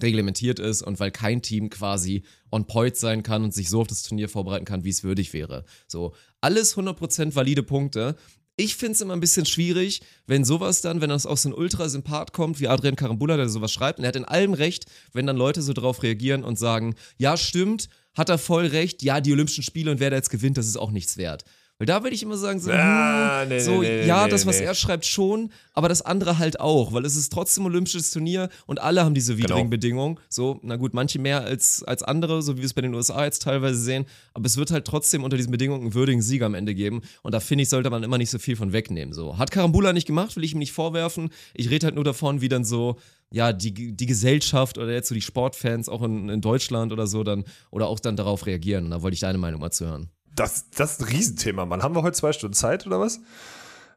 reglementiert ist und weil kein Team quasi on point sein kann und sich so auf das Turnier vorbereiten kann, wie es würdig wäre. So, alles 100% valide Punkte, ich finde es immer ein bisschen schwierig, wenn sowas dann, wenn das aus so einem Ultrasympath kommt, wie Adrian Karambula, der sowas schreibt, und er hat in allem recht, wenn dann Leute so drauf reagieren und sagen, ja, stimmt, hat er voll recht, ja, die Olympischen Spiele und wer da jetzt gewinnt, das ist auch nichts wert. Weil da würde ich immer sagen, so, ah, hm, nee, so nee, ja, nee, das, was er schreibt, schon, aber das andere halt auch, weil es ist trotzdem olympisches Turnier und alle haben diese widrigen genau. Bedingungen. So, na gut, manche mehr als, als andere, so wie wir es bei den USA jetzt teilweise sehen, aber es wird halt trotzdem unter diesen Bedingungen einen würdigen Sieger am Ende geben und da finde ich, sollte man immer nicht so viel von wegnehmen. So. Hat Karambula nicht gemacht, will ich ihm nicht vorwerfen. Ich rede halt nur davon, wie dann so, ja, die, die Gesellschaft oder jetzt so die Sportfans auch in, in Deutschland oder so dann, oder auch dann darauf reagieren. Und da wollte ich deine Meinung mal zu hören. Das, das ist ein Riesenthema, Mann. Haben wir heute zwei Stunden Zeit oder was?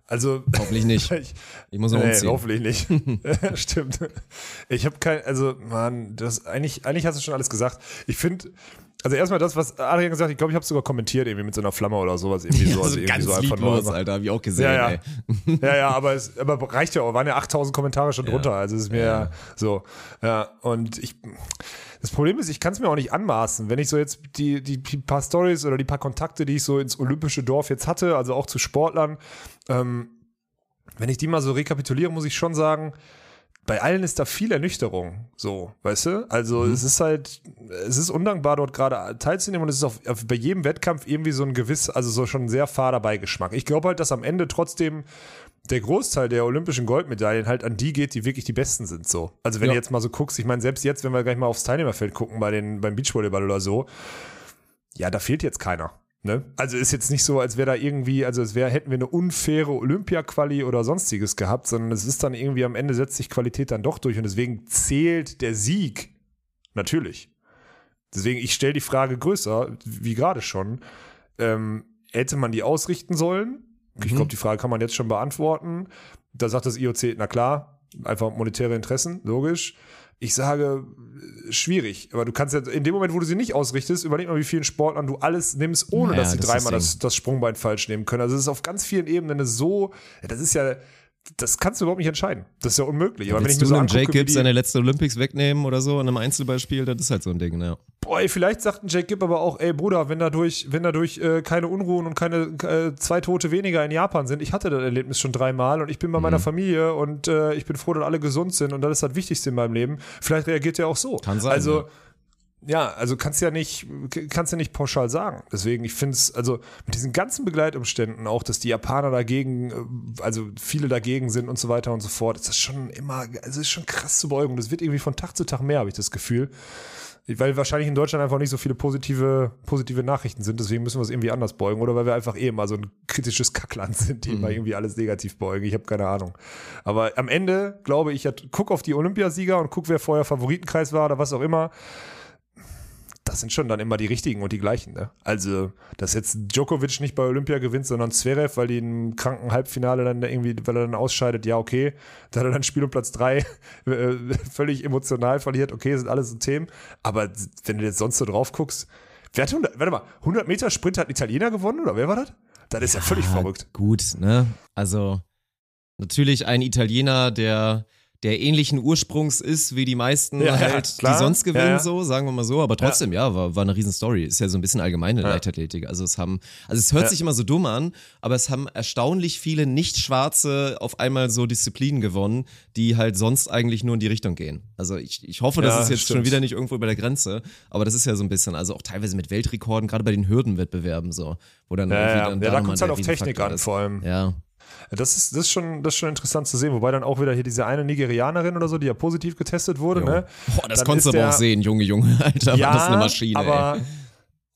Also. Hoffentlich nicht. ich, ich muss noch nee, umziehen. Hoffentlich nicht. Stimmt. Ich habe kein, also, Mann, das, eigentlich, eigentlich hast du schon alles gesagt. Ich finde, also erstmal das, was Adrian gesagt hat, ich glaube, ich habe sogar kommentiert irgendwie mit so einer Flamme oder sowas. Irgendwie so, also irgendwie so einfach nur. Alter, habe ich auch gesehen. Ja, ja, ja, ja aber es aber reicht ja auch. Waren ja 8000 Kommentare schon drunter. Ja. Also es ist mir ja. so. Ja, und ich, das Problem ist, ich kann es mir auch nicht anmaßen, wenn ich so jetzt die, die, die paar Stories oder die paar Kontakte, die ich so ins olympische Dorf jetzt hatte, also auch zu Sportlern, ähm, wenn ich die mal so rekapituliere, muss ich schon sagen, bei allen ist da viel Ernüchterung, so, weißt du? Also mhm. es ist halt, es ist undankbar, dort gerade teilzunehmen und es ist auch bei jedem Wettkampf irgendwie so ein gewiss, also so schon ein sehr fader Beigeschmack. Ich glaube halt, dass am Ende trotzdem der Großteil der olympischen Goldmedaillen halt an die geht, die wirklich die besten sind. So. Also wenn ja. du jetzt mal so guckst, ich meine, selbst jetzt, wenn wir gleich mal aufs Teilnehmerfeld gucken bei den, beim Beachvolleyball oder so, ja, da fehlt jetzt keiner. Ne? Also ist jetzt nicht so, als wäre da irgendwie, also es wäre, hätten wir eine unfaire Olympia-Quali oder sonstiges gehabt, sondern es ist dann irgendwie am Ende setzt sich Qualität dann doch durch und deswegen zählt der Sieg natürlich. Deswegen, ich stelle die Frage größer, wie gerade schon. Ähm, hätte man die ausrichten sollen? Ich mhm. glaube, die Frage kann man jetzt schon beantworten. Da sagt das IOC, na klar, einfach monetäre Interessen, logisch. Ich sage, schwierig. Aber du kannst ja in dem Moment, wo du sie nicht ausrichtest, überleg mal, wie vielen Sportlern du alles nimmst, ohne naja, dass sie das dreimal das, das Sprungbein falsch nehmen können. Also es ist auf ganz vielen Ebenen so, das ist ja, das kannst du überhaupt nicht entscheiden. Das ist ja unmöglich. Aber wenn ich mir so angucke, Jake Gibbs seine letzte Olympics wegnehmen oder so in einem Einzelbeispiel, das ist halt so ein Ding, ja. Boah, ey, vielleicht sagt ein Jake Gibb aber auch, ey Bruder, wenn dadurch, wenn dadurch äh, keine Unruhen und keine äh, zwei Tote weniger in Japan sind, ich hatte das Erlebnis schon dreimal und ich bin bei mhm. meiner Familie und äh, ich bin froh, dass alle gesund sind und das ist das Wichtigste in meinem Leben. Vielleicht reagiert er auch so. Kann sein. Also ja ja, also kannst ja nicht, kannst ja nicht pauschal sagen. Deswegen, ich finde es, also mit diesen ganzen Begleitumständen, auch dass die Japaner dagegen, äh, also viele dagegen sind und so weiter und so fort, ist das schon immer, also ist schon krass zu beugen. Das wird irgendwie von Tag zu Tag mehr, habe ich das Gefühl. Weil wahrscheinlich in Deutschland einfach nicht so viele positive, positive Nachrichten sind, deswegen müssen wir es irgendwie anders beugen. Oder weil wir einfach eh immer so ein kritisches Kackland sind, die mhm. immer irgendwie alles negativ beugen. Ich habe keine Ahnung. Aber am Ende glaube ich, guck auf die Olympiasieger und guck, wer vorher Favoritenkreis war oder was auch immer das sind schon dann immer die richtigen und die gleichen. Ne? Also, dass jetzt Djokovic nicht bei Olympia gewinnt, sondern Zverev, weil die im kranken Halbfinale dann irgendwie, weil er dann ausscheidet, ja, okay. Da hat er dann Spiel um Platz drei äh, völlig emotional verliert, okay, sind alles so Themen. Aber wenn du jetzt sonst so drauf guckst, wer hat 100, warte mal, 100 Meter Sprint hat ein Italiener gewonnen oder wer war das? Das ist ja, ja völlig verrückt. Gut, ne? Also, natürlich ein Italiener, der der ähnlichen Ursprungs ist wie die meisten ja, halt, ja, die sonst gewinnen, ja, so, sagen wir mal so. Aber trotzdem, ja, war, war eine Riesenstory. Ist ja so ein bisschen allgemeine Leichtathletik. Also es haben, also es hört sich immer so dumm an, aber es haben erstaunlich viele Nicht-Schwarze auf einmal so Disziplinen gewonnen, die halt sonst eigentlich nur in die Richtung gehen. Also ich, ich hoffe, das ist jetzt stimmt. schon wieder nicht irgendwo über der Grenze, aber das ist ja so ein bisschen, also auch teilweise mit Weltrekorden, gerade bei den Hürdenwettbewerben so, wo dann dann ja, da, da kommt es halt auf Technik an, vor allem. Ja. Das ist, das, ist schon, das ist schon interessant zu sehen, wobei dann auch wieder hier diese eine Nigerianerin oder so, die ja positiv getestet wurde. Ne? Boah, das dann konntest du aber auch sehen, Junge, Junge, Alter, ja, war das eine Maschine. Aber ey.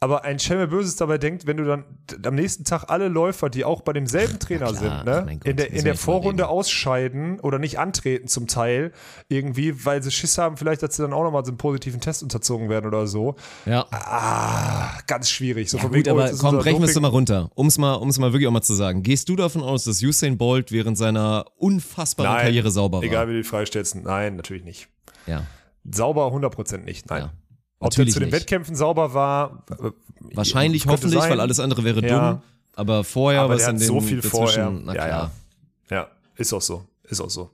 Aber ein Schemme Böses dabei denkt, wenn du dann am nächsten Tag alle Läufer, die auch bei demselben Trainer klar, sind, ne, Gott, in der, in der Vorrunde ausscheiden oder nicht antreten zum Teil, irgendwie, weil sie Schiss haben, vielleicht, dass sie dann auch nochmal so einen positiven Test unterzogen werden oder so. Ja. Ah, ganz schwierig. So ja, gut, wegen, aber komm, brechen wir es mal runter. Um es mal, um's mal wirklich auch mal zu sagen. Gehst du davon aus, dass Usain Bolt während seiner unfassbaren Nein, Karriere sauber war? Egal wie du die freistellst. Nein, natürlich nicht. Ja. Sauber 100% nicht. Nein. Ja. Ob der zu den nicht. Wettkämpfen sauber war, äh, wahrscheinlich, hoffentlich, sein. weil alles andere wäre ja. dumm. Aber vorher aber was in dem so viel vorher. Na klar. Ja, ja. ja, ist auch so, ist auch so.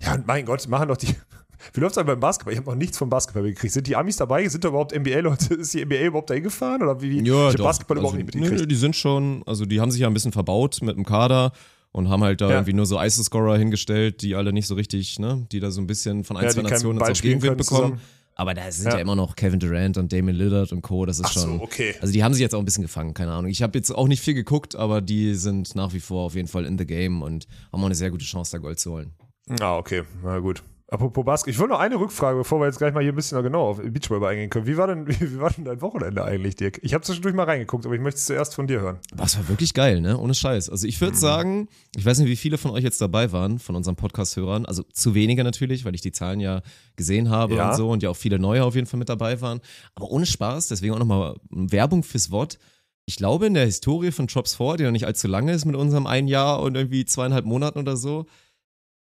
Ja, und mein Gott, machen doch die. Wie läuft es beim Basketball? Ich habe noch nichts vom Basketball gekriegt. Sind die Amis dabei? Sind da überhaupt NBA-Leute? Ist die NBA überhaupt da hingefahren? Oder wie? Ja, ich doch. Basketball also, überhaupt nicht mitgekriegt. Die sind schon, also die haben sich ja ein bisschen verbaut mit dem Kader und haben halt da ja. irgendwie nur so ISO-Scorer hingestellt, die alle nicht so richtig, ne, die da so ein bisschen von ein, ja, zwei Nationen jetzt auch Gegenwind bekommen. Zusammen. Aber da sind ja. ja. immer noch Kevin Durant und Damon Lillard und Co. Das ist Ach schon. So, okay. Also die haben sich jetzt auch ein bisschen gefangen, keine Ahnung. Ich habe jetzt auch nicht viel geguckt, aber die sind nach wie vor auf jeden Fall in the game und haben auch eine sehr gute Chance, da Gold zu holen. Ah, okay. Na gut. Apropos Basketball, ich wollte noch eine Rückfrage, bevor wir jetzt gleich mal hier ein bisschen genau auf Beachvolleyball eingehen können. Wie war denn, wie, wie war denn dein Wochenende eigentlich, Dirk? Ich habe zwischendurch mal reingeguckt, aber ich möchte es zuerst von dir hören. Das war wirklich geil, ne? Ohne Scheiß. Also ich würde mhm. sagen, ich weiß nicht, wie viele von euch jetzt dabei waren, von unseren Podcast-Hörern. Also zu wenige natürlich, weil ich die Zahlen ja gesehen habe ja. und so und ja auch viele neue auf jeden Fall mit dabei waren. Aber ohne Spaß, deswegen auch nochmal Werbung fürs Wort. Ich glaube, in der Historie von Drops 4, die noch nicht allzu lange ist mit unserem ein Jahr und irgendwie zweieinhalb Monaten oder so,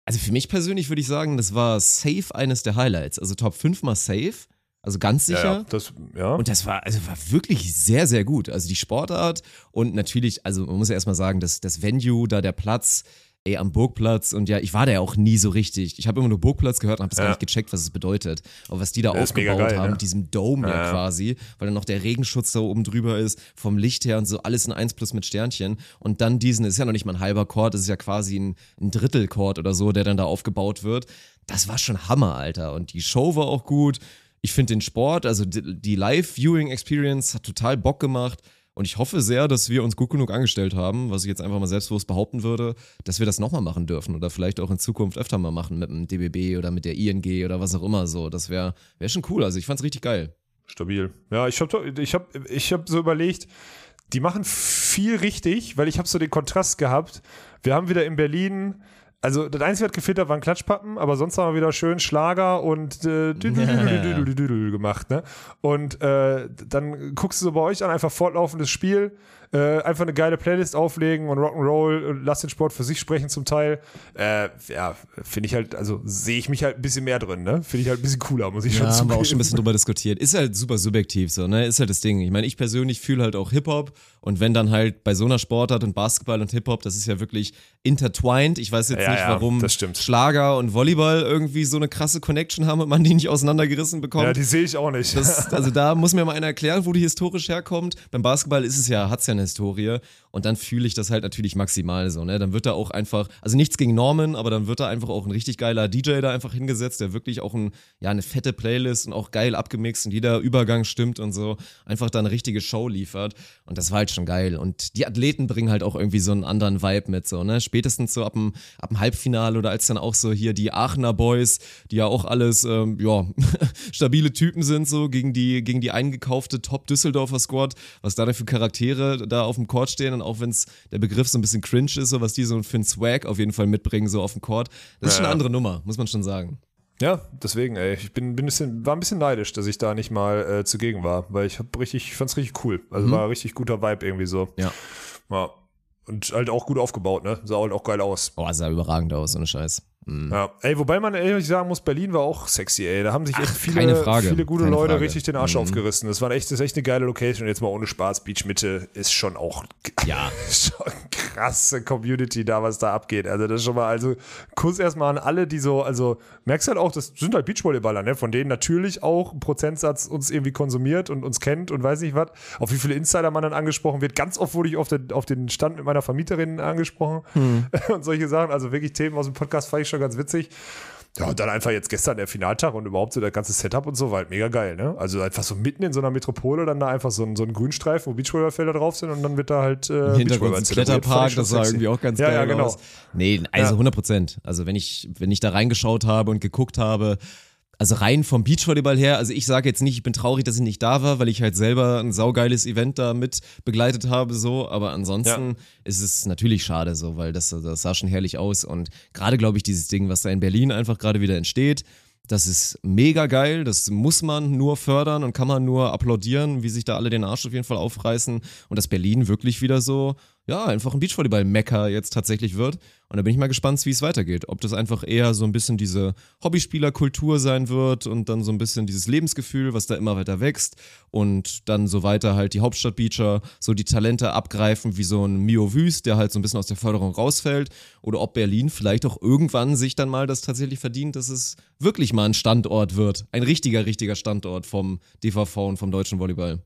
also für mich persönlich würde ich sagen, das war safe eines der Highlights. Also Top 5 mal safe. Also ganz sicher. Ja, ja, das, ja. Und das war, also war wirklich sehr, sehr gut. Also die Sportart und natürlich, also man muss ja erstmal sagen, dass das Venue, da der Platz, ey, am Burgplatz und ja, ich war da ja auch nie so richtig. Ich habe immer nur Burgplatz gehört und habe das ja. gar nicht gecheckt, was es bedeutet. Aber was die da das aufgebaut geil, haben, ja. mit diesem Dome ja, quasi, weil dann noch der Regenschutz da oben drüber ist, vom Licht her und so, alles in 1 plus mit Sternchen. Und dann diesen, ist ja noch nicht mal ein halber Chord, das ist ja quasi ein, ein Drittelchord oder so, der dann da aufgebaut wird. Das war schon Hammer, Alter. Und die Show war auch gut. Ich finde den Sport, also die Live-Viewing-Experience hat total Bock gemacht. Und ich hoffe sehr, dass wir uns gut genug angestellt haben, was ich jetzt einfach mal selbstbewusst behaupten würde, dass wir das nochmal machen dürfen oder vielleicht auch in Zukunft öfter mal machen mit dem DBB oder mit der ING oder was auch immer so. Das wäre wär schon cool. Also ich fand's richtig geil. Stabil. Ja, ich habe ich hab, ich hab so überlegt, die machen viel richtig, weil ich habe so den Kontrast gehabt. Wir haben wieder in Berlin also das Einzige, was gefehlt hat, waren Klatschpappen, aber sonst haben wir wieder schön Schlager und äh, gemacht, ne? Und äh, dann guckst du so bei euch an, einfach fortlaufendes Spiel, äh, einfach eine geile Playlist auflegen und Rock'n'Roll und lass den Sport für sich sprechen zum Teil. Äh, ja, finde ich halt, also sehe ich mich halt ein bisschen mehr drin, ne? Finde ich halt ein bisschen cooler, muss ich ja, schon sagen. haben wir auch schon ein bisschen drüber diskutiert. Ist halt super subjektiv so, ne? Ist halt das Ding. Ich meine, ich persönlich fühle halt auch Hip-Hop und wenn dann halt bei so einer Sportart und Basketball und Hip-Hop, das ist ja wirklich intertwined. Ich weiß jetzt ja, nicht, ja, warum Schlager und Volleyball irgendwie so eine krasse Connection haben und man die nicht auseinandergerissen bekommt. Ja, die sehe ich auch nicht. Das, also da muss mir mal einer erklären, wo die historisch herkommt. Beim Basketball ist es ja, hat es ja eine Historie und dann fühle ich das halt natürlich maximal so, ne? Dann wird da auch einfach, also nichts gegen Norman, aber dann wird da einfach auch ein richtig geiler DJ da einfach hingesetzt, der wirklich auch ein, ja, eine fette Playlist und auch geil abgemixt und jeder Übergang stimmt und so, einfach da eine richtige Show liefert. Und das war halt schon geil. Und die Athleten bringen halt auch irgendwie so einen anderen Vibe mit, so, ne? Spätestens so ab dem, ab dem Halbfinale oder als dann auch so hier die Aachener Boys, die ja auch alles, ähm, ja, stabile Typen sind, so gegen die, gegen die eingekaufte Top-Düsseldorfer Squad, was da für Charaktere da auf dem Court stehen und auch wenn es der Begriff so ein bisschen cringe ist, so was die so für einen Swag auf jeden Fall mitbringen, so auf dem Court. Das ist schon eine andere Nummer, muss man schon sagen. Ja, deswegen, ey, ich bin, bin ein bisschen, war ein bisschen neidisch, dass ich da nicht mal äh, zugegen war, weil ich hab richtig, ich fand's richtig cool. Also mhm. war richtig guter Vibe irgendwie so. Ja. ja. Und halt auch gut aufgebaut, ne? Sah halt auch geil aus. Boah, sah überragend aus, ohne Scheiß. Mhm. Ja, ey, wobei man ehrlich sagen muss, Berlin war auch sexy, ey. Da haben sich echt viele, keine Frage, viele gute keine Leute Frage. richtig den Arsch Mhm. aufgerissen. Das war echt, das ist echt eine geile Location. Und jetzt mal ohne Spaß, Beach Mitte ist schon auch Ja. schon krasse Community da, was da abgeht. Also das ist schon mal, also Kuss erstmal an alle, die so, also merkst halt auch, das sind halt Beachvolleyballer, ne? Von denen natürlich auch ein Prozentsatz uns irgendwie konsumiert und uns kennt und weiß nicht was. Auf wie viele Insider man dann angesprochen wird. Ganz oft wurde ich auf den, auf den Stand mit meiner Vermieterin angesprochen und solche Sachen. Also wirklich Themen aus dem Podcast fand ich schon ganz witzig. Ja, und dann einfach jetzt gestern der Finaltag und überhaupt so das ganze Setup und so war halt mega geil, ne? Also einfach so mitten in so einer Metropole, dann da einfach so ein, so ein Grünstreifen, wo Beachvolleyballfelder drauf sind und dann wird da halt äh, Hintergrund Kletterpark, schon das sah irgendwie auch ganz ja, geil Ja, genau. aus. Nee, also Ja. 100 Prozent. Also wenn ich, wenn ich da reingeschaut habe und geguckt habe, also rein vom Beachvolleyball her, also ich sage jetzt nicht, ich bin traurig, dass ich nicht da war, weil ich halt selber ein saugeiles Event da mit begleitet habe, so, aber ansonsten ist es natürlich schade so, weil das, das sah schon herrlich aus. Und gerade glaube ich dieses Ding, was da in Berlin einfach gerade wieder entsteht, das ist mega geil, das muss man nur fördern und kann man nur applaudieren, wie sich da alle den Arsch auf jeden Fall aufreißen. Und dass Berlin wirklich wieder so, ja, einfach ein Beachvolleyball-Mecker jetzt tatsächlich wird. Und da bin ich mal gespannt, wie es weitergeht. Ob das einfach eher so ein bisschen diese Hobbyspielerkultur sein wird und dann so ein bisschen dieses Lebensgefühl, was da immer weiter wächst und dann so weiter halt die Hauptstadt-Beacher so die Talente abgreifen wie so ein Mio Wüst, der halt so ein bisschen aus der Förderung rausfällt. Oder ob Berlin vielleicht auch irgendwann sich dann mal das tatsächlich verdient, dass es wirklich mal ein Standort wird. Ein richtiger, richtiger Standort vom DVV und vom deutschen Volleyball.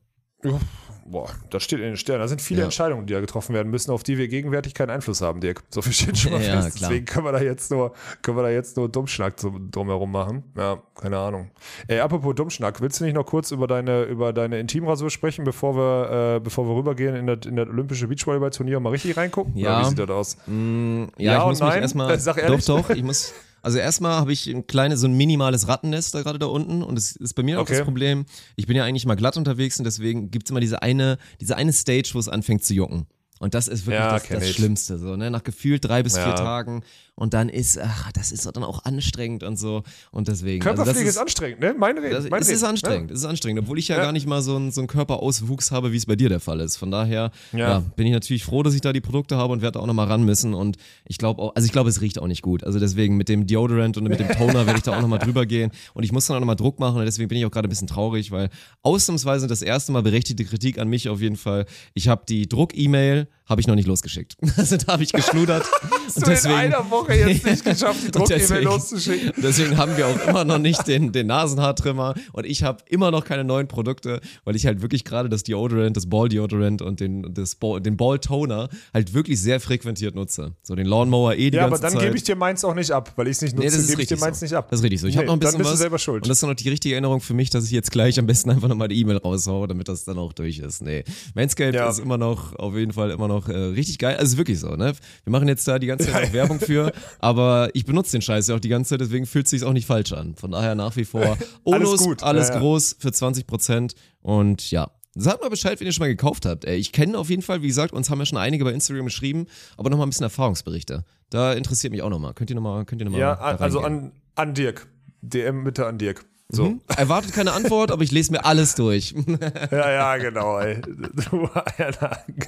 Boah, das steht in den Sternen. Da sind viele Ja. Entscheidungen, die da getroffen werden müssen, auf die wir gegenwärtig keinen Einfluss haben, Dirk. So viel steht schon mal Ja, fest. klar. Deswegen können wir da jetzt nur, können wir da jetzt nur Dummschnack drumherum machen. Ja, keine Ahnung. Ey, apropos Dummschnack, willst du nicht noch kurz über deine, über deine Intimrasur sprechen, bevor wir, äh, bevor wir rübergehen in das, in das olympische Beachvolleyball-Turnier und mal richtig reingucken? Ja. Oder wie sieht das aus? Mm, ja, Ja ich und muss mich nein? erstmal. Äh, sag ehrlich. Doch, doch, ich muss. Also erstmal habe ich ein kleines, so ein minimales Rattennest da gerade da unten und es ist bei mir auch Okay. das Problem, ich bin ja eigentlich mal glatt unterwegs und deswegen gibt's immer diese eine, diese eine Stage, wo es anfängt zu jucken. Und das ist wirklich Ja, das, das. Schlimmste, so, ne? Nach gefühlt drei bis Ja. vier Tagen und dann ist, ach, das ist dann auch anstrengend und so. Und deswegen. Körperpflege also das ist, anstrengend, ne? Mein Reden. das, mein es ist Reden, anstrengend, es ist anstrengend, obwohl ich ja, Ja. gar nicht mal so, ein, so einen Körperauswuchs habe, wie es bei dir der Fall ist. Von daher Ja. ja. bin ich natürlich froh, dass ich da die Produkte habe und werde auch nochmal ran müssen. Und ich glaube auch, also ich glaube, es riecht auch nicht gut. Also deswegen mit dem Deodorant und mit dem Toner werde ich da auch nochmal drüber gehen. Und ich muss dann auch nochmal Druck machen und deswegen bin ich auch gerade ein bisschen traurig, weil ausnahmsweise das erste Mal berechtigte Kritik an mich auf jeden Fall. Ich habe die Druck-E-Mail, habe ich noch nicht losgeschickt. Also da habe ich geschludert. Hast du in einer Woche jetzt nicht geschafft, die Und Druck-E-Mail deswegen- loszuschicken? Deswegen haben wir auch immer noch nicht den, den Nasenhaartrimmer und ich habe immer noch keine neuen Produkte, weil ich halt wirklich gerade das Deodorant, das Ball Deodorant und den, das Ball, den Ball Toner halt wirklich sehr frequentiert nutze. So den Lawnmower eh die Ja, aber dann gebe ich dir meins auch nicht ab, weil ich es nicht nutze, Nee, das ist gebe ich dir meins so. nicht ab. Das ist richtig so. Ich habe Nee, noch ein bisschen dann bist was. du selber schuld. Und das ist noch die richtige Erinnerung für mich, dass ich jetzt gleich am besten einfach nochmal die E-Mail raushaue, damit das dann auch durch ist. Nee. Manscaped Ja. ist immer noch, auf jeden Fall immer noch äh, richtig geil. Also wirklich so, ne? Wir machen jetzt da die ganze Zeit auch Werbung für, aber ich benutze den Scheiß ja auch die ganze Zeit, deswegen fühlt es sich auch nicht falsch an. Von daher nach wie vor Onus, gut. alles Ja, groß für 20 Prozent und ja. Sagt mal Bescheid, wenn ihr schon mal gekauft habt. Ich kenne auf jeden Fall, wie gesagt, uns haben ja schon einige bei Instagram geschrieben, aber nochmal ein bisschen Erfahrungsberichte. Da interessiert mich auch nochmal. Könnt ihr nochmal, könnt ihr nochmal Ja, also an, an Dirk. DM bitte an Dirk. So. Hm? Erwartet keine Antwort, aber ich lese mir alles durch. Ja, ja, genau, ey. Du Eierlang.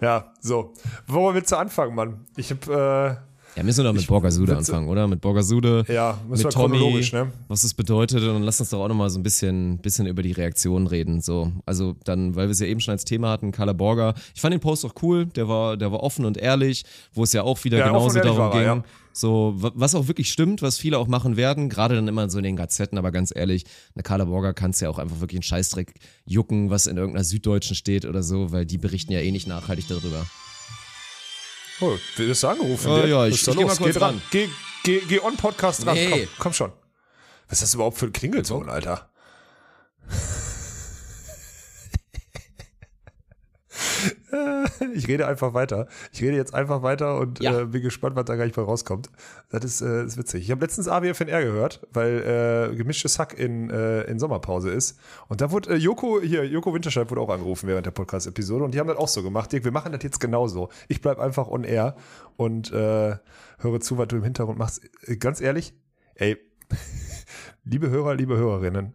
ja, so. Wo willst du anfangen, Mann? Ich hab, äh, Ja, müssen wir doch mit Borgasude würd- anfangen, oder? Mit Borgasude, Ja, müssen wir mit Tommy, ne? was das bedeutet und dann lass uns doch auch nochmal so ein bisschen, bisschen über die Reaktionen reden. So, also dann, weil wir es ja eben schon als Thema hatten, Carla Borger. Ich fand den Post auch cool, der war, der war offen und ehrlich, wo es ja auch wieder Ja, genauso darum war er, ging. ja. So, wa- was auch wirklich stimmt, was viele auch machen werden, gerade dann immer so in den Gazetten, aber ganz ehrlich, eine Carla Borger kannst ja auch einfach wirklich einen Scheißdreck jucken, was in irgendeiner Süddeutschen steht oder so, weil die berichten ja eh nicht nachhaltig darüber. Oh, du angerufen? Ja, Dirk? ja, ich- da ich geh mal kurz geh dran. ran. Geh, geh, geh on Podcast ran. Nee. Komm, komm schon. Was ist das überhaupt für ein Klingelton, Alter? Ich rede einfach weiter. Ich rede jetzt einfach weiter und Ja. äh, bin gespannt, was da gleich bei rauskommt. Das ist, äh, ist witzig. Ich habe letztens AWFNR gehört, weil äh, gemischtes Hack in, äh, in Sommerpause ist. Und da wurde äh, Joko, hier, Joko Winterscheid wurde auch angerufen während der Podcast-Episode und die haben das auch so gemacht. Dirk, wir machen das jetzt genauso. Ich bleib einfach on air und äh, höre zu, was du im Hintergrund machst. Ganz ehrlich, ey, liebe Hörer, liebe Hörerinnen,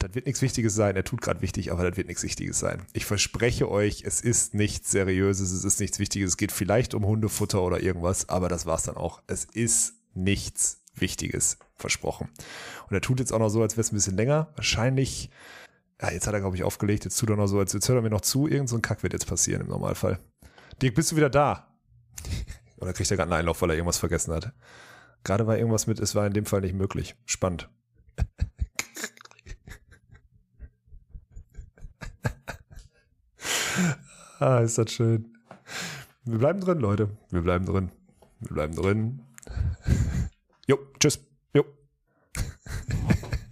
das wird nichts Wichtiges sein. Er tut gerade wichtig, aber das wird nichts Wichtiges sein. Ich verspreche euch, es ist nichts Seriöses, es ist nichts Wichtiges. Es geht vielleicht um Hundefutter oder irgendwas, aber das war's dann auch. Es ist nichts Wichtiges, versprochen. Und er tut jetzt auch noch so, als wäre es ein bisschen länger. Wahrscheinlich, ja, jetzt hat er, glaube ich, aufgelegt. Jetzt tut er noch so, als jetzt hört er mir noch zu. Irgend so ein Kack wird jetzt passieren im Normalfall. Dirk, bist du wieder da? Oder kriegt er gerade einen Einlauf, weil er irgendwas vergessen hat? Gerade war irgendwas mit, es war in dem Fall nicht möglich. Spannend. ah, ist das schön. Wir bleiben drin, Leute. Wir bleiben drin. Wir bleiben drin. Jo, tschüss. Jo.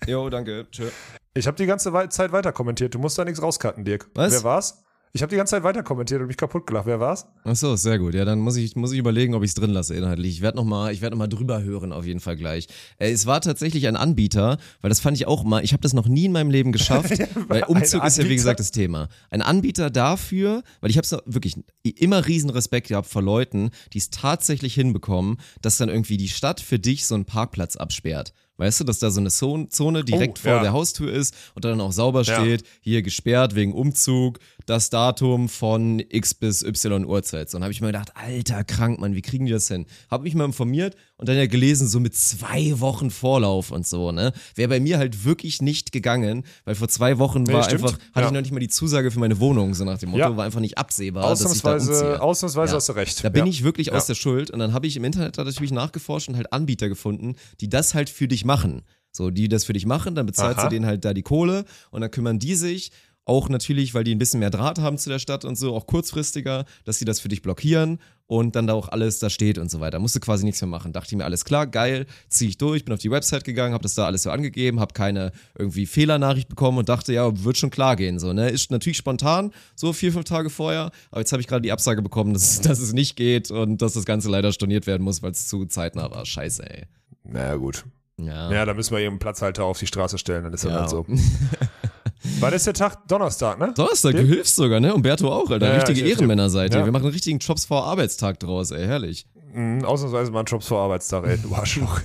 Jo, danke. Tschö. Ich habe die ganze Zeit weiter kommentiert. Du musst da nichts rauscutten, Dirk. Was? Wer war's? Ich habe die ganze Zeit weiter kommentiert und mich kaputt gelacht. Wer war's? Ach so, sehr gut. Ja, dann muss ich, muss ich überlegen, ob ich es drin lasse inhaltlich. Ich werde nochmal, ich werde noch mal drüber hören auf jeden Fall gleich. Äh, es war tatsächlich ein Anbieter, weil das fand ich auch mal, ich habe das noch nie in meinem Leben geschafft, weil Umzug ist ja wie gesagt das Thema. Ein Anbieter dafür, weil ich habe es wirklich immer riesen Respekt gehabt vor Leuten, die es tatsächlich hinbekommen, dass dann irgendwie die Stadt für dich so einen Parkplatz absperrt. Weißt du, dass da so eine Zone direkt Oh, vor ja. der Haustür ist und dann auch sauber Ja. steht, hier gesperrt wegen Umzug, das Datum von X bis Y Uhrzeit. So, dann habe ich mir gedacht, alter, krank, Mann, wie kriegen die das hin? Habe mich mal informiert und dann ja gelesen, so mit zwei Wochen Vorlauf und so, ne? Wäre bei mir halt wirklich nicht gegangen, weil vor zwei Wochen Nee, war stimmt. einfach, hatte Ja. ich noch nicht mal die Zusage für meine Wohnung, so nach dem Motto, Ja. war einfach nicht absehbar, dass ich da Ausnahmsweise, umziehe. ausnahmsweise Ja. hast du recht. Da bin ich wirklich aus der Schuld und dann habe ich im Internet natürlich nachgeforscht und halt Anbieter gefunden, die das halt für dich machen. So, die das für dich machen, dann bezahlst Aha. du denen halt da die Kohle und dann kümmern die sich auch natürlich, weil die ein bisschen mehr Draht haben zu der Stadt und so, auch kurzfristiger, dass sie das für dich blockieren und dann da auch alles da steht und so weiter. Musste quasi nichts mehr machen. Dachte ich mir, alles klar, geil, ziehe ich durch, bin auf die Website gegangen, habe das da alles so angegeben, habe keine irgendwie Fehlernachricht bekommen und dachte, ja, wird schon klar gehen. So, ne? Ist natürlich spontan, so vier, fünf Tage vorher, aber jetzt habe ich gerade die Absage bekommen, dass, dass es nicht geht und dass das Ganze leider storniert werden muss, weil es zu zeitnah war. Scheiße, ey. Naja, gut. Ja. Ja, da müssen wir eben einen Platzhalter auf die Straße stellen, dann ist das Ja. halt so. Wann ist der Tag? Donnerstag, ne? Donnerstag, du hilfst sogar, ne? Umberto auch, Alter. Ja, ja, Richtige ich helf dir. Ehrenmänner seid ihr. Ja. Wir machen einen richtigen Jobs vor Arbeitstag draus, ey. Herrlich. Mhm, ausnahmsweise mal ein Jobs vor Arbeitstag, ey, du Arschloch.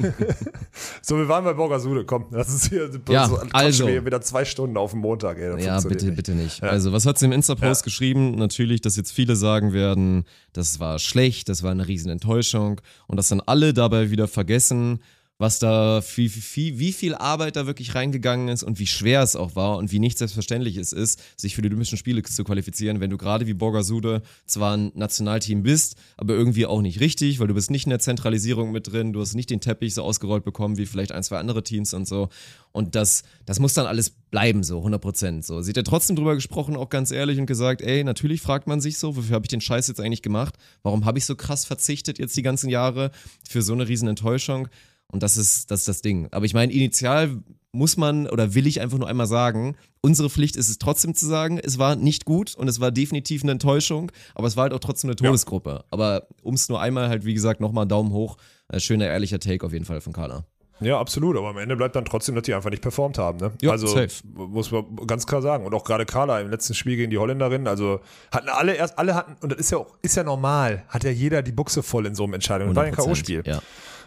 so, wir waren bei Borgasude, komm, das ist hier, Ja, so, also. wieder zwei Stunden auf dem Montag, ey. das Ja, bitte, nicht. bitte nicht. Also, was hat sie im Insta-Post Ja. geschrieben? Natürlich, dass jetzt viele sagen werden, das war schlecht, das war eine riesen Enttäuschung und dass dann alle dabei wieder vergessen, was da, wie, wie, wie viel Arbeit da wirklich reingegangen ist und wie schwer es auch war und wie nicht selbstverständlich es ist, sich für die Olympischen Spiele zu qualifizieren, wenn du gerade wie Borgasude zwar ein Nationalteam bist, aber irgendwie auch nicht richtig, weil du bist nicht in der Zentralisierung mit drin, du hast nicht den Teppich so ausgerollt bekommen wie vielleicht ein, zwei andere Teams und so. Und das, das muss dann alles bleiben, so 100 Prozent. So. Sie hat ja trotzdem drüber gesprochen, auch ganz ehrlich und gesagt, ey, natürlich fragt man sich so, wofür habe ich den Scheiß jetzt eigentlich gemacht? Warum habe ich so krass verzichtet jetzt die ganzen Jahre für so eine riesen Enttäuschung? Und das ist, das ist das Ding. Aber ich meine, initial muss man oder will ich einfach nur einmal sagen, unsere Pflicht ist es trotzdem zu sagen, es war nicht gut und es war definitiv eine Enttäuschung, aber es war halt auch trotzdem eine Todesgruppe. Aber um es nur einmal halt, wie gesagt, nochmal Daumen hoch, äh, schöner, ehrlicher Take auf jeden Fall von Carla. Ja, absolut, aber am Ende bleibt dann trotzdem, dass die einfach nicht performt haben, ne? Ja, also, safe. muss man ganz klar sagen. Und auch gerade Carla im letzten Spiel gegen die Holländerin, also hatten alle erst, alle hatten, und das ist ja auch, ist ja normal, hat ja jeder die Buchse voll in so einem Entscheidung. Das war ein 100%, K.O.-Spiel. Ja.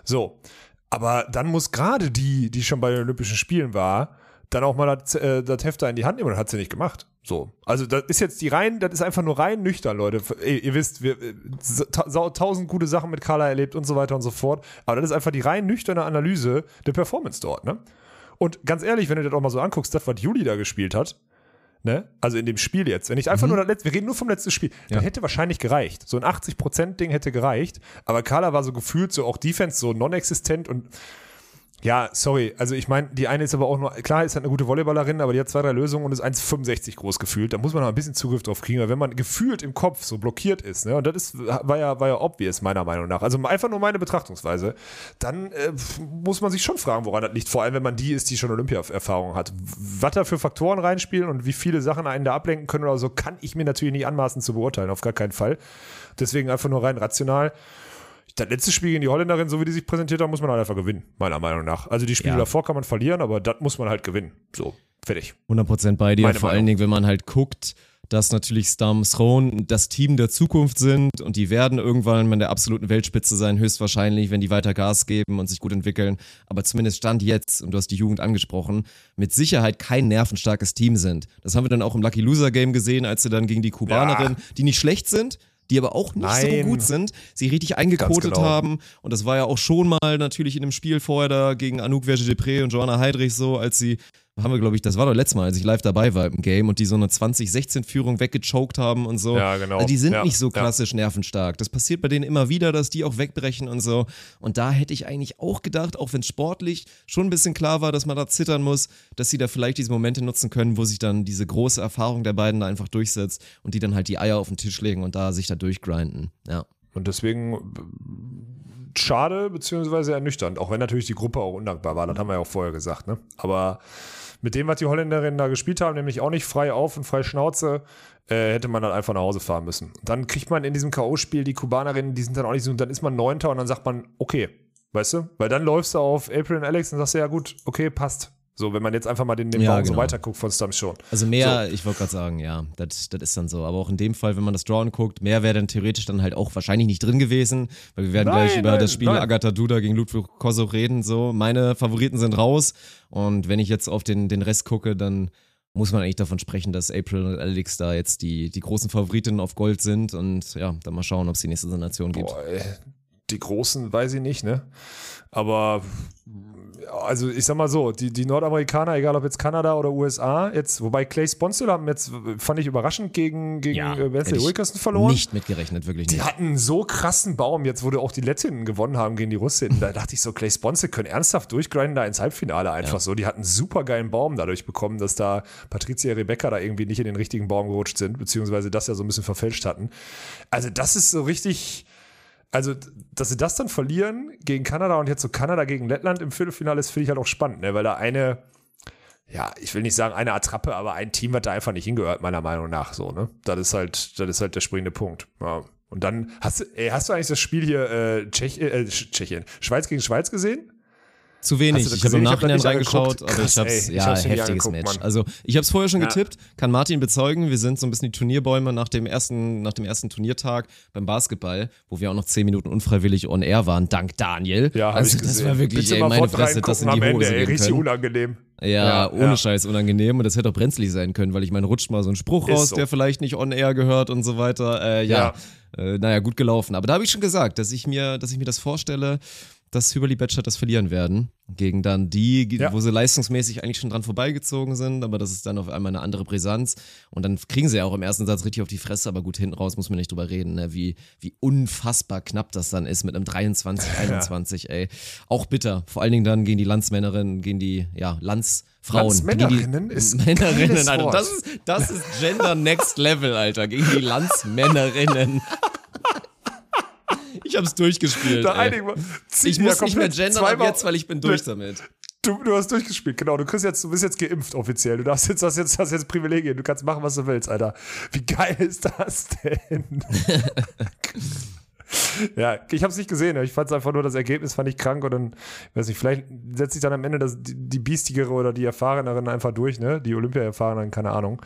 So. Aber dann muss gerade die, die schon bei den Olympischen Spielen war, dann auch mal das, äh, das Heft da in die Hand nehmen und hat sie nicht gemacht. So. Also das ist jetzt die rein, das ist einfach nur rein nüchtern, Leute. Ey, ihr wisst, wir äh, tausend gute Sachen mit Carla erlebt und so weiter und so fort. Aber das ist einfach die rein nüchterne Analyse der Performance dort, ne? Und ganz ehrlich, wenn du dir das auch mal so anguckst, das, was Juli da gespielt hat, ne? Also in dem Spiel jetzt, wenn ich einfach nur das letzte, wir reden nur vom letzten Spiel, das hätte wahrscheinlich gereicht. So ein 80%-Ding hätte gereicht, aber Carla war so gefühlt so auch Defense so non-existent und ja, sorry, also ich meine, die eine ist aber auch nur, klar ist halt eine gute Volleyballerin, aber die hat zwei, drei Lösungen und ist 1,65 groß gefühlt. Da muss man noch ein bisschen Zugriff drauf kriegen, weil wenn man gefühlt im Kopf so blockiert ist, ne, und das ist, war ja, war ja obvious, meiner Meinung nach. Also einfach nur meine Betrachtungsweise, dann äh, muss man sich schon fragen, woran das liegt. Vor allem, wenn man die ist, die schon Olympia-Erfahrung hat. Was da für Faktoren reinspielen und wie viele Sachen einen da ablenken können oder so, kann ich mir natürlich nicht anmaßen zu beurteilen, auf gar keinen Fall. Deswegen einfach nur rein rational. Das letzte Spiel gegen die Holländerin, so wie die sich präsentiert haben, muss man halt einfach gewinnen, meiner Meinung nach. Also die Spiele Ja. davor kann man verlieren, aber das muss man halt gewinnen. So, fertig. 100% bei dir. Meine Vor Meinung. allen Dingen, wenn man halt guckt, dass natürlich Stam Throne das Team der Zukunft sind und die werden irgendwann in der absoluten Weltspitze sein, höchstwahrscheinlich, wenn die weiter Gas geben und sich gut entwickeln. Aber zumindest Stand jetzt, und du hast die Jugend angesprochen, mit Sicherheit kein nervenstarkes Team sind. Das haben wir dann auch im Lucky Loser Game gesehen, als sie dann gegen die Kubanerin, ja. die nicht schlecht sind, die aber auch nicht Nein. so gut sind, sie richtig eingekotet genau. haben. Und das war ja auch schon mal natürlich in dem Spiel vorher da gegen Anouk Verge-Depré und Joanna Heidrich so, als sie haben wir, glaube ich, das war doch letztes Mal, als ich live dabei war im Game und die so eine 2016-Führung weggechoked haben und so. Ja, genau. Also die sind ja, nicht so klassisch ja. nervenstark. Das passiert bei denen immer wieder, dass die auch wegbrechen und so. Und da hätte ich eigentlich auch gedacht, auch wenn sportlich schon ein bisschen klar war, dass man da zittern muss, dass sie da vielleicht diese Momente nutzen können, wo sich dann diese große Erfahrung der beiden da einfach durchsetzt und die dann halt die Eier auf den Tisch legen und da sich da durchgrinden. Ja. Und deswegen schade, beziehungsweise ernüchternd, auch wenn natürlich die Gruppe auch undankbar war, das haben wir ja auch vorher gesagt, ne? Aber mit dem, was die Holländerinnen da gespielt haben, nämlich auch nicht frei auf und frei Schnauze, äh, hätte man dann einfach nach Hause fahren müssen. Dann kriegt man in diesem K.O.-Spiel die Kubanerinnen, die sind dann auch nicht so, dann ist man Neunter und dann sagt man, okay, weißt du? Weil dann läufst du auf April und Alex und sagst ja gut, okay, passt. So, wenn man jetzt einfach mal den, den ja, Baum genau. so weiterguckt von Stam schon. Also mehr, so. ich wollte gerade sagen, ja, das ist dann so. Aber auch in dem Fall, wenn man das Draw anguckt, mehr wäre dann theoretisch dann halt auch wahrscheinlich nicht drin gewesen, weil wir werden nein, gleich über nein, das Spiel nein. Agatha Duda gegen Ludwig Kosso reden. So, meine Favoriten sind raus. Und wenn ich jetzt auf den, den Rest gucke, dann muss man eigentlich davon sprechen, dass April und Alex da jetzt die, die großen Favoritinnen auf Gold sind. Und ja, dann mal schauen, ob es die nächste Nation gibt. Boah, ey. Die großen weiß ich nicht, ne? Aber also ich sag mal so, die, die Nordamerikaner, egal ob jetzt Kanada oder USA, jetzt, wobei Clay Sponsor haben jetzt, fand ich überraschend, gegen, gegen ja, äh, Wesley Wilkerson verloren. Nicht mitgerechnet, wirklich nicht. Die hatten so krassen Baum, jetzt wo auch die Lettinnen gewonnen haben gegen die Russinnen, da dachte ich so, Clay Sponsor können ernsthaft durchgrinden da ins Halbfinale einfach ja. so. Die hatten einen super geilen Baum dadurch bekommen, dass da Patricia Rebecca da irgendwie nicht in den richtigen Baum gerutscht sind, beziehungsweise das ja so ein bisschen verfälscht hatten. Also das ist so richtig also, dass sie das dann verlieren gegen Kanada und jetzt so Kanada gegen Lettland im Viertelfinale ist, finde ich halt auch spannend, ne? weil da eine, ja, ich will nicht sagen eine Attrappe, aber ein Team hat da einfach nicht hingehört, meiner Meinung nach, so, ne? Das ist halt, das ist halt der springende Punkt. Ja. Und dann, hast du, ey, hast du eigentlich das Spiel hier, äh, Tschech, äh, Tschechien, Schweiz gegen Schweiz gesehen? Zu wenig. Ich habe im Nachhinein reingeschaut, aber ich habe es, ja, heftiges Match. Mann. Also ich habe es vorher schon ja. getippt, kann Martin bezeugen, wir sind so ein bisschen die Turnierbäume nach dem ersten, nach dem ersten Turniertag beim Basketball, wo wir auch noch zehn Minuten unfreiwillig on air waren, dank Daniel. Ja, also das war wirklich, ey, meine Fresse, das in die Hose Ende, ey, richtig unangenehm. Ja, ja, ohne ja. Scheiß unangenehm und das hätte auch brenzlig sein können, weil ich meine, rutscht mal so ein Spruch Ist raus, so. der vielleicht nicht on air gehört und so weiter. Äh, ja, ja. Äh, naja, gut gelaufen. Aber da habe ich schon gesagt, dass ich mir, dass ich mir das vorstelle, dass Hüberli Batchat das verlieren werden. Gegen dann die, ja. wo sie leistungsmäßig eigentlich schon dran vorbeigezogen sind, aber das ist dann auf einmal eine andere Brisanz. Und dann kriegen sie ja auch im ersten Satz richtig auf die Fresse, aber gut, hinten raus muss man nicht drüber reden, ne? wie, wie unfassbar knapp das dann ist mit einem 23, 21, ja. ey. Auch bitter. Vor allen Dingen dann gegen die Landsmännerinnen, gegen die, ja, Landsfrauen. Landsmännerinnen ist Männerinnen, Alter. Das ist, das ist Gender Next Level, Alter. Gegen die Landsmännerinnen. Ich hab's durchgespielt. Da einigen wir. Ich muss nicht mehr gendern ab jetzt, weil ich bin durch damit. Du, du hast durchgespielt, genau. Du, kriegst jetzt, du bist jetzt geimpft offiziell. Du darfst jetzt, hast jetzt, hast jetzt Privilegien. Du kannst machen, was du willst, Alter. Wie geil ist das denn? ja, ich habe es nicht gesehen. Ich fand es einfach nur, das Ergebnis fand ich krank und dann, weiß nicht, vielleicht setzt sich dann am Ende das, die, die biestigere oder die Erfahreneren einfach durch, ne? Die Olympia-Erfahrenen, keine Ahnung.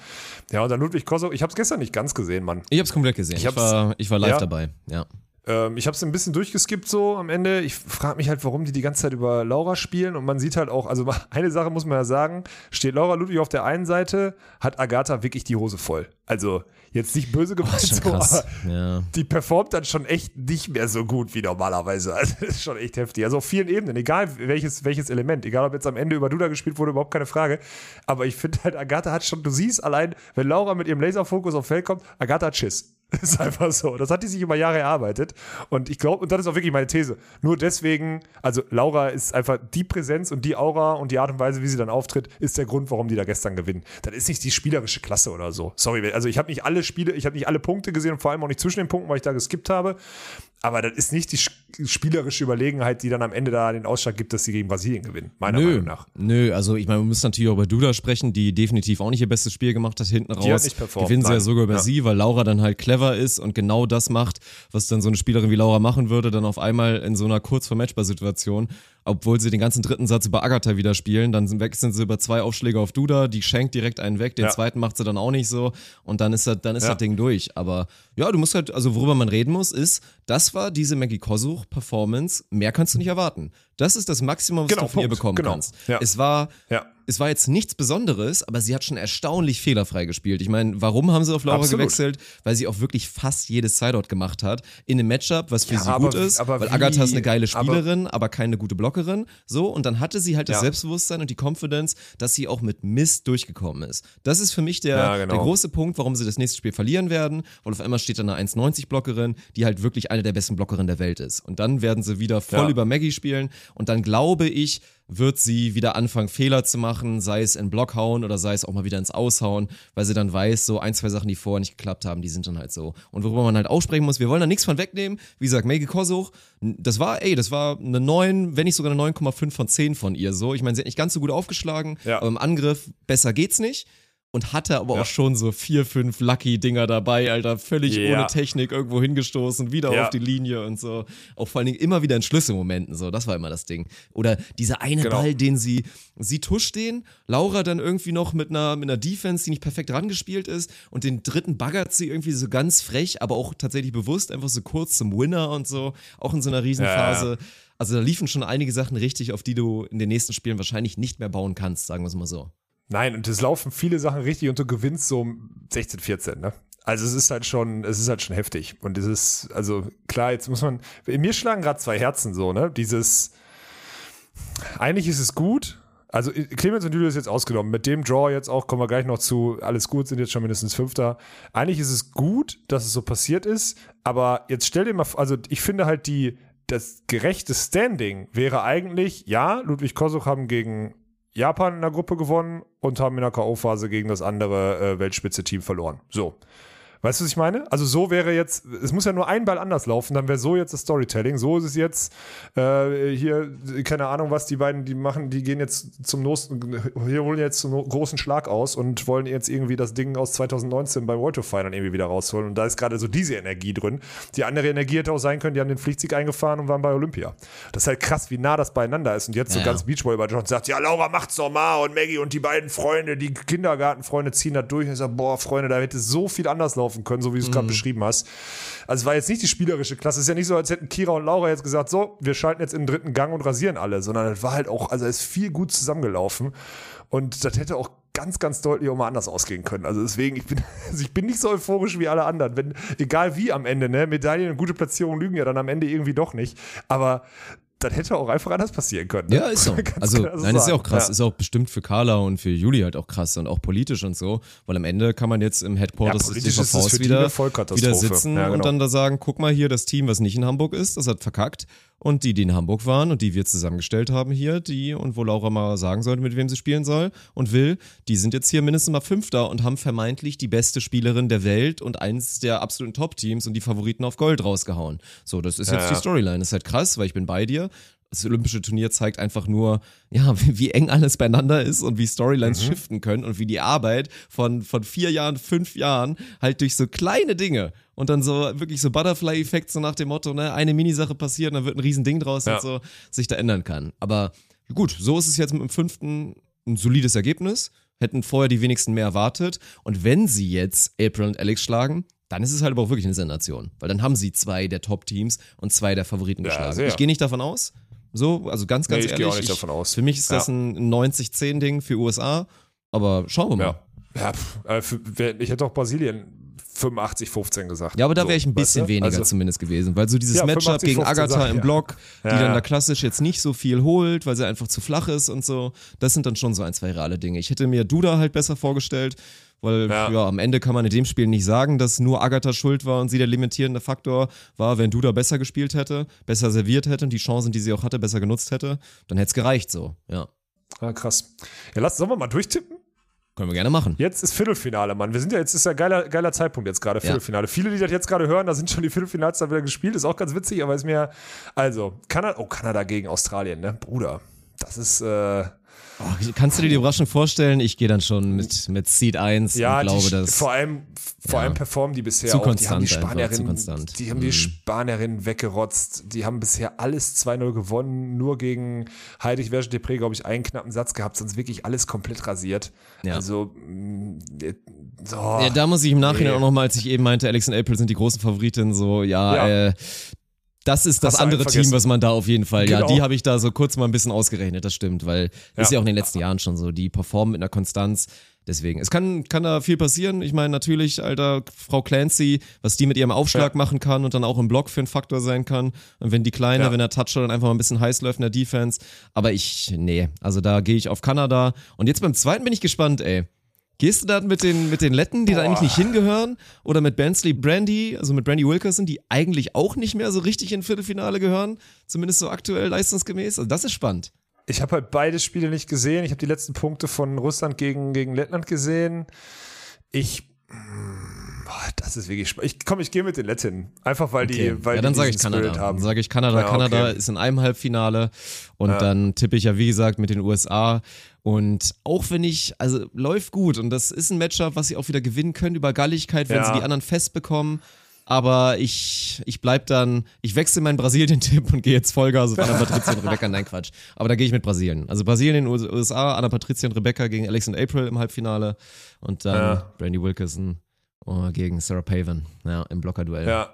Ja, und dann Ludwig Kosow. Ich habe es gestern nicht ganz gesehen, Mann. Ich habe es komplett gesehen. Ich, ich, war, ich war live ja. dabei, ja. Ähm, ich habe es ein bisschen durchgeskippt so am Ende. Ich frage mich halt, warum die die ganze Zeit über Laura spielen. Und man sieht halt auch, also eine Sache muss man ja sagen, steht Laura Ludwig auf der einen Seite, hat Agatha wirklich die Hose voll. Also jetzt nicht böse gemeint, so, aber ja. die performt dann schon echt nicht mehr so gut wie normalerweise. Also das ist schon echt heftig. Also auf vielen Ebenen, egal welches, welches Element, egal ob jetzt am Ende über Duda gespielt wurde, überhaupt keine Frage. Aber ich finde halt, Agatha hat schon, du siehst allein, wenn Laura mit ihrem Laserfokus auf Feld kommt, Agatha hat Schiss. Ist einfach so. Das hat die sich über Jahre erarbeitet. Und ich glaube, und das ist auch wirklich meine These. Nur deswegen, also Laura ist einfach die Präsenz und die Aura und die Art und Weise, wie sie dann auftritt, ist der Grund, warum die da gestern gewinnen. Das ist nicht die spielerische Klasse oder so. Sorry, also ich habe nicht alle Spiele, ich habe nicht alle Punkte gesehen und vor allem auch nicht zwischen den Punkten, weil ich da geskippt habe. Aber das ist nicht die spielerische Überlegenheit, die dann am Ende da den Ausschlag gibt, dass sie gegen Brasilien gewinnen, meiner Nö, Meinung nach. Nö, also ich meine, wir müssen natürlich auch über Duda sprechen, die definitiv auch nicht ihr bestes Spiel gemacht hat hinten raus. Die hat nicht performt, Gewinnen sie ja sogar über ja. sie, weil Laura dann halt clever clever ist und genau das macht, was dann so eine Spielerin wie Laura machen würde, dann auf einmal in so einer kurz vor Matchbar-Situation obwohl sie den ganzen dritten Satz über Agatha wieder spielen, dann wechseln sie über zwei Aufschläge auf Duda, die schenkt direkt einen weg, den ja. zweiten macht sie dann auch nicht so und dann ist das, dann ist ja. das Ding durch. Aber ja, du musst halt, also worüber man reden muss, ist, das war diese Maggie Kosuch-Performance, mehr kannst du nicht erwarten. Das ist das Maximum, was genau, du von Punkt. ihr bekommen genau. kannst. Ja. Es war, ja. es war jetzt nichts Besonderes, aber sie hat schon erstaunlich fehlerfrei gespielt. Ich meine, warum haben sie auf Laura Absolut. gewechselt? Weil sie auch wirklich fast jedes Sideout gemacht hat in einem Matchup, was für ja, sie aber, gut ist. weil wie, Agatha ist eine geile Spielerin, aber, aber keine gute Blockerin. So, und dann hatte sie halt das. Selbstbewusstsein und die Confidence, dass sie auch mit Mist durchgekommen ist. Das ist für mich der, genau. der große Punkt, warum sie das nächste Spiel verlieren werden. Weil auf einmal steht da eine 1,90 Blockerin, die halt wirklich eine der besten Blockerinnen der Welt ist. Und dann werden sie wieder voll über Maggie spielen und dann glaube ich, wird sie wieder anfangen, Fehler zu machen, sei es in Block hauen oder sei es auch mal wieder ins Aushauen, weil sie dann weiß, so ein, zwei Sachen, die vorher nicht geklappt haben, die sind dann halt so. Und worüber man halt aussprechen muss, wir wollen da nichts von wegnehmen. Wie gesagt, Maggie Kosuch, das war, ey, das war eine 9, wenn nicht sogar eine 9,5 von 10 von ihr so. Ich meine, sie hat nicht ganz so gut aufgeschlagen, ja. aber im Angriff besser geht's nicht und hatte aber ja. auch schon so vier, fünf Lucky-Dinger dabei, Alter, völlig yeah. ohne Technik irgendwo hingestoßen, wieder ja. auf die Linie und so. Auch vor allen Dingen immer wieder in Schlüsselmomenten, so, das war immer das Ding. Oder dieser eine genau. Ball, den sie, sie tuscht den, Laura dann irgendwie noch mit einer, mit einer Defense, die nicht perfekt rangespielt ist und den dritten baggert sie irgendwie so ganz frech, aber auch tatsächlich bewusst, einfach so kurz zum Winner und so, auch in so einer Riesenphase. Ja, also da liefen schon einige Sachen richtig, auf die du in den nächsten Spielen wahrscheinlich nicht mehr bauen kannst, sagen wir es mal so. Nein, und es laufen viele Sachen richtig und du gewinnst so 16, 14, ne? Also es ist halt schon, es ist halt schon heftig. Und es ist, also klar, jetzt muss man. In mir schlagen gerade zwei Herzen so, ne? Dieses. Eigentlich ist es gut. Also Clemens und Julius jetzt ausgenommen. Mit dem Draw jetzt auch, kommen wir gleich noch zu, alles gut, sind jetzt schon mindestens Fünfter. Eigentlich ist es gut, dass es so passiert ist, aber jetzt stell dir mal, also ich finde halt die, das gerechte Standing wäre eigentlich, ja, Ludwig Kosuch haben gegen Japan in der Gruppe gewonnen und haben in der K.O.-Phase gegen das andere äh, Weltspitze-Team verloren. So. Weißt du, was ich meine? Also so wäre jetzt, es muss ja nur ein Ball anders laufen, dann wäre so jetzt das Storytelling. So ist es jetzt äh, hier, keine Ahnung, was die beiden, die machen, die gehen jetzt zum hier holen jetzt zum großen Schlag aus und wollen jetzt irgendwie das Ding aus 2019 beim World Tour Final irgendwie wieder rausholen. Und da ist gerade so diese Energie drin. Die andere Energie hätte auch sein können, die haben den Pflichtsieg eingefahren und waren bei Olympia. Das ist halt krass, wie nah das beieinander ist. Und jetzt ja, so ganz Beachvolleyball und sagt, ja, Laura macht's doch mal und Maggie und die beiden Freunde, die Kindergartenfreunde ziehen da durch und ich sage, boah, Freunde, da hätte so viel anders laufen laufen können, so wie du es gerade mhm. beschrieben hast. Also es war jetzt nicht die spielerische Klasse. Es ist ja nicht so, als hätten Kira und Laura jetzt gesagt, so, wir schalten jetzt in den dritten Gang und rasieren alle, sondern es war halt auch, also es ist viel gut zusammengelaufen. Und das hätte auch ganz, ganz deutlich auch mal anders ausgehen können. Also deswegen, ich bin, also ich bin nicht so euphorisch wie alle anderen. Wenn, egal wie am Ende, ne, Medaillen und gute Platzierungen lügen ja dann am Ende irgendwie doch nicht. Aber das hätte auch einfach anders passieren können. Ne? Ja, ist so. also, nein, ist ja auch krass. Ja. Ist auch bestimmt für Carla und für Juli halt auch krass und auch politisch und so. Weil am Ende kann man jetzt im Headquarters ja, des DVVs wieder, wieder sitzen ja, genau. und dann da sagen, guck mal hier, das Team, was nicht in Hamburg ist, das hat verkackt. Und die, die in Hamburg waren und die wir zusammengestellt haben hier, die und wo Laura mal sagen sollte, mit wem sie spielen soll und will, die sind jetzt hier mindestens mal Fünfter und haben vermeintlich die beste Spielerin der Welt und eins der absoluten Top-Teams und die Favoriten auf Gold rausgehauen. So, das ist jetzt ja, die Storyline. Das ist halt krass, weil ich bin bei dir das Olympische Turnier zeigt einfach nur, ja, wie, wie eng alles beieinander ist und wie Storylines mhm. shiften können und wie die Arbeit von, von vier Jahren, fünf Jahren halt durch so kleine Dinge und dann so wirklich so Butterfly-Effekt, so nach dem Motto, ne, eine Minisache passiert dann wird ein Riesending draus ja. und so, sich da ändern kann. Aber gut, so ist es jetzt mit dem fünften ein solides Ergebnis. Hätten vorher die wenigsten mehr erwartet. Und wenn sie jetzt April und Alex schlagen, dann ist es halt aber auch wirklich eine Sensation. Weil dann haben sie zwei der Top-Teams und zwei der Favoriten ja, geschlagen. Sehr. Ich gehe nicht davon aus, so, also ganz, ganz nee, ich ehrlich. Ich gehe auch nicht davon aus. Für mich ist das ja. ein 90-10-Ding für USA, aber schauen wir mal. Ja, ja äh, ich hätte auch Brasilien 85, 15 gesagt. Ja, aber da wäre ich ein bisschen weißt du? weniger also, zumindest gewesen, weil so dieses ja, Matchup 50, gegen Agatha im Block, die ja, dann da klassisch jetzt nicht so viel holt, weil sie einfach zu flach ist und so, das sind dann schon so ein, zwei reale Dinge. Ich hätte mir Duda halt besser vorgestellt, weil ja. ja. am Ende kann man in dem Spiel nicht sagen, dass nur Agatha schuld war und sie der limitierende Faktor war. Wenn Duda besser gespielt hätte, besser serviert hätte und die Chancen, die sie auch hatte, besser genutzt hätte, dann hätte es gereicht so, ja. Ah, krass. Ja, lass, sollen wir mal durchtippen? Können wir gerne machen. Jetzt ist Viertelfinale, Mann. Wir sind ja, jetzt ist ja geiler, geiler Zeitpunkt jetzt gerade, Viertelfinale. Ja. Viele, die das jetzt gerade hören, da sind schon die Viertelfinals da wieder gespielt. Ist auch ganz witzig, aber ist mir, also, Kanada, oh, Kanada gegen Australien, ne? Bruder. Das ist, äh, Oh, kannst du dir die Überraschung vorstellen? Ich gehe dann schon mit, mit Seed 1 ja, und glaube, die, dass. vor allem, vor ja. allem performen die bisher Zu auch. Die haben die konstant konstant. die haben Mhm. die Spanierinnen weggerotzt. Die haben bisher alles 2-0 gewonnen, nur gegen Heidig Verge Depré, glaube ich, einen knappen Satz gehabt, sonst wirklich alles komplett rasiert. Ja. Also, so. Ja, da muss ich im Nachhinein Nee. auch nochmal, als ich eben meinte, Alex und April sind die großen Favoritinnen, so, ja, Ja. äh, das ist das andere Team, was man da auf jeden Fall, ja, Genau. die habe ich da so kurz mal ein bisschen ausgerechnet, das stimmt, weil ist Ja. ja auch in den letzten Jahren schon so, die performen mit einer Konstanz, deswegen, es kann, kann da viel passieren, ich meine, natürlich, Alter, Frau Clancy, was die mit ihrem Aufschlag Ja. machen kann und dann auch im Block für einen Faktor sein kann und wenn die Kleine, Ja. wenn der Toucher dann einfach mal ein bisschen heiß läuft in der Defense, aber ich, nee, also da gehe ich auf Kanada und jetzt beim zweiten bin ich gespannt, ey. Gehst du dann mit den, mit den Letten, die da Boah. eigentlich nicht hingehören? Oder mit Bensley Brandy, also mit Brandy Wilkerson, die eigentlich auch nicht mehr so richtig in Viertelfinale gehören? Zumindest so aktuell leistungsgemäß. Also das ist spannend. Ich habe halt beide Spiele nicht gesehen. Ich habe die letzten Punkte von Russland gegen, gegen Lettland gesehen. Ich. mh, boah, Das ist wirklich spannend. Ich komm, ich gehe mit den Letten. Einfach weil die, weil ja, dann die sage ich diesen Kanada. Spirit haben. Dann sage ich Kanada. Kanada okay. ist in einem Halbfinale und Ja. dann tippe ich ja, wie gesagt, mit den USA. Und auch wenn ich, also läuft gut und das ist ein Matchup, was sie auch wieder gewinnen können über Galligkeit, wenn Ja. sie die anderen festbekommen. Aber ich, ich bleib dann, ich wechsle meinen Brasilien-Tipp und gehe jetzt Vollgas auf Anna Patricia und Rebecca. Nein, Quatsch. Aber da gehe ich mit Brasilien. Also Brasilien, USA, Anna Patricia und Rebecca gegen Alex und April im Halbfinale. Und dann Ja. Brandy Wilkerson oh, gegen Sarah Pavan. Ja, im Blockerduell. Ja.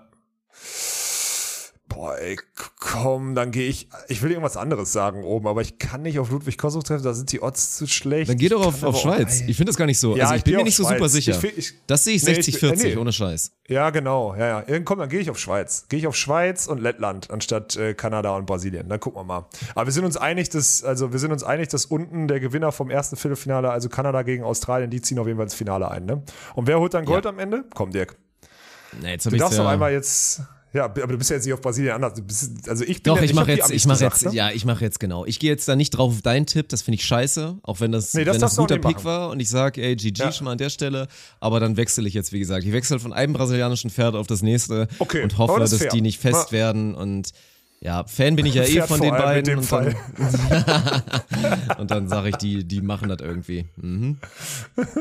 Boah, ey, komm, dann gehe ich. Ich will irgendwas anderes sagen oben, aber ich kann nicht auf Ludwig Kossuth treffen, da sind die Odds zu schlecht. Dann geh doch auf, auf auch- Schweiz. ey. Ich finde das gar nicht so. Ja, also ich ich bin mir nicht so Schweiz. super sicher. Ich ich- das sehe ich Nee, ich 60-40, bin- nee. ohne Scheiß. Ja, genau. Ja, ja. Komm, dann gehe ich auf Schweiz. Gehe ich auf Schweiz und Lettland anstatt äh, Kanada und Brasilien. Dann gucken wir mal. Aber wir sind uns einig, dass, also wir sind uns einig, dass unten der Gewinner vom ersten Viertelfinale, also Kanada gegen Australien, die ziehen auf jeden Fall ins Finale ein. Ne? Und wer holt dann Gold Ja. am Ende? Komm, Dirk. Nee, jetzt Du darfst ja, doch einmal jetzt. Ja, aber du bist ja jetzt nicht auf Brasilien anders. Bist, also ich bin Doch, ja, ich mache hab die jetzt, ich mache jetzt, ne? ja, ich mache jetzt genau. Ich gehe jetzt da nicht drauf auf deinen Tipp, das finde ich scheiße, auch wenn das, Nee, das wenn das auch guter Pick machen. war und ich sage, ey, GG Ja. schon mal an der Stelle, aber dann wechsle ich jetzt, wie gesagt. Ich wechsle von einem brasilianischen Pferd auf das nächste Okay, und hoffe, dass fair. die nicht fest Ja. werden und ja, Fan bin ich ja eh Pferd von den beiden dem und Fall. dann, und dann sage ich, die, die machen das irgendwie. Mhm.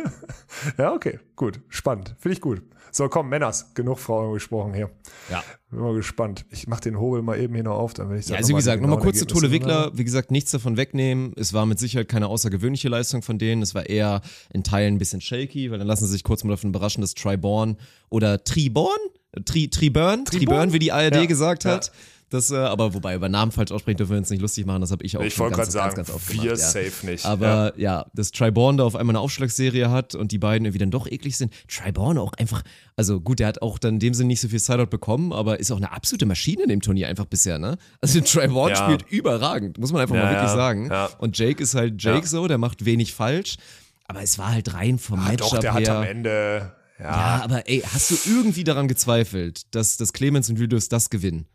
Ja, okay, gut. Spannend. Finde ich gut. So, komm, Männers. Genug Frauen gesprochen hier. Ja. Bin mal gespannt. Ich mach den Hobel mal eben hier noch auf, dann will ich Ja, sagen. also wie gesagt, nochmal kurz zu Tole Wickler. Wickler. Wie gesagt, nichts davon wegnehmen. Es war mit Sicherheit keine außergewöhnliche Leistung von denen. Es war eher in Teilen ein bisschen shaky, weil dann lassen sie sich kurz mal davon überraschen, dass Triborn oder Triborn? Tri, Triburn? Triburn, wie die ARD Ja, gesagt ja. hat. Das, äh, aber wobei, über Namen falsch aussprechen dürfen wir uns nicht lustig machen, das habe ich auch Ich schon wollte ganz, gerade ganz, sagen, ganz oft wir gemacht, ja. safe nicht. Aber ja. dass Triborn da auf einmal eine Aufschlagsserie hat und die beiden irgendwie dann doch eklig sind. Triborn auch einfach, also gut, der hat auch dann in dem Sinne nicht so viel Sideout bekommen, aber ist auch eine absolute Maschine in dem Turnier einfach bisher, ne? Also Triborn Ja. spielt überragend, muss man einfach Ja, mal wirklich ja, sagen. ja. Und Jake ist halt Jake Ja. so, der macht wenig falsch. Aber es war halt rein vom Ah, Matchup doch, der hat her. am Ende. Ja, Ja, aber ey, hast du irgendwie daran gezweifelt, dass, dass Clemens und Julius das gewinnen?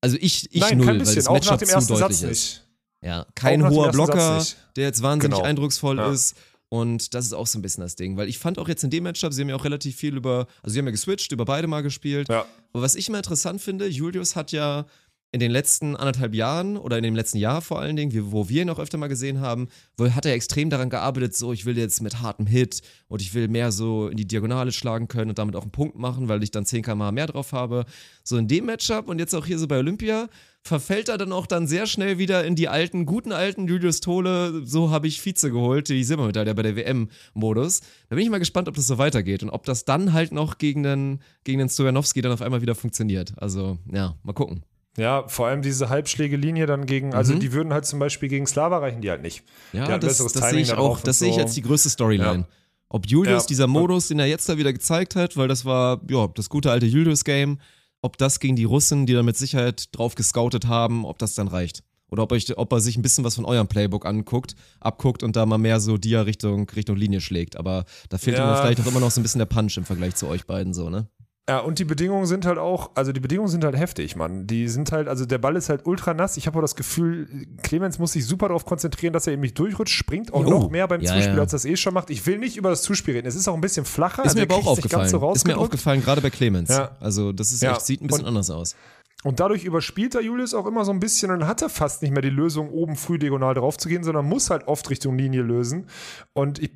Also ich, ich Nein, null, weil das Matchup zu deutlich Satz ist. nicht. Ja, kein hoher Blocker, der jetzt wahnsinnig Genau. eindrucksvoll Ja. ist. Und das ist auch so ein bisschen das Ding, weil ich fand auch jetzt in dem Matchup, sie haben ja auch relativ viel über, also sie haben ja geswitcht, über beide mal gespielt. Ja. Aber was ich immer interessant finde, Julius hat ja in den letzten anderthalb Jahren oder in dem letzten Jahr vor allen Dingen, wo wir ihn auch öfter mal gesehen haben, hat er extrem daran gearbeitet, so ich will jetzt mit hartem Hit und ich will mehr so in die Diagonale schlagen können und damit auch einen Punkt machen, weil ich dann 10 km mehr drauf habe. So in dem Matchup und jetzt auch hier so bei Olympia verfällt er dann auch dann sehr schnell wieder in die alten, guten alten Julius Tole, so habe ich Vize geholt, die Silbermedaille bei der WM-Modus. Da bin ich mal gespannt, ob das so weitergeht und ob das dann halt noch gegen den, gegen den Stojanowski dann auf einmal wieder funktioniert. Also, ja, mal gucken. Ja, vor allem diese Halbschläge-Linie dann gegen, also die würden halt zum Beispiel gegen Slava reichen die halt nicht. Mhm. Ja, das, das sehe ich auch, das sehe ich als die größte Storyline. Ja. Ob Julius, Ja. dieser Modus, den er jetzt da wieder gezeigt hat, weil das war, ja, das gute alte Julius-Game, ob das gegen die Russen, die da mit Sicherheit drauf gescoutet haben, ob das dann reicht. Oder ob, euch, ob er sich ein bisschen was von eurem Playbook anguckt, abguckt und da mal mehr so Dia Richtung, Richtung Linie schlägt. Aber da fehlt Ja. ihm vielleicht auch immer noch so ein bisschen der Punch im Vergleich zu euch beiden so, ne? Ja, und die Bedingungen sind halt auch, also die Bedingungen sind halt heftig, Mann. Die sind halt, also der Ball ist halt ultra nass. Ich habe auch das Gefühl, Clemens muss sich super darauf konzentrieren, dass er eben nicht durchrutscht, springt auch Jo. noch mehr beim Ja, Zuspiel, ja. als das eh schon macht. Ich will nicht über das Zuspiel reden. Es ist auch ein bisschen flacher. Ist also mir er aber auch aufgefallen. so ist mir aufgefallen, gerade bei Clemens. Ja. Also das ist echt, sieht ein bisschen Und- anders aus. und dadurch überspielt er Julius auch immer so ein bisschen und hat er fast nicht mehr die Lösung, oben früh diagonal drauf zu gehen, sondern muss halt oft Richtung Linie lösen. Und ich,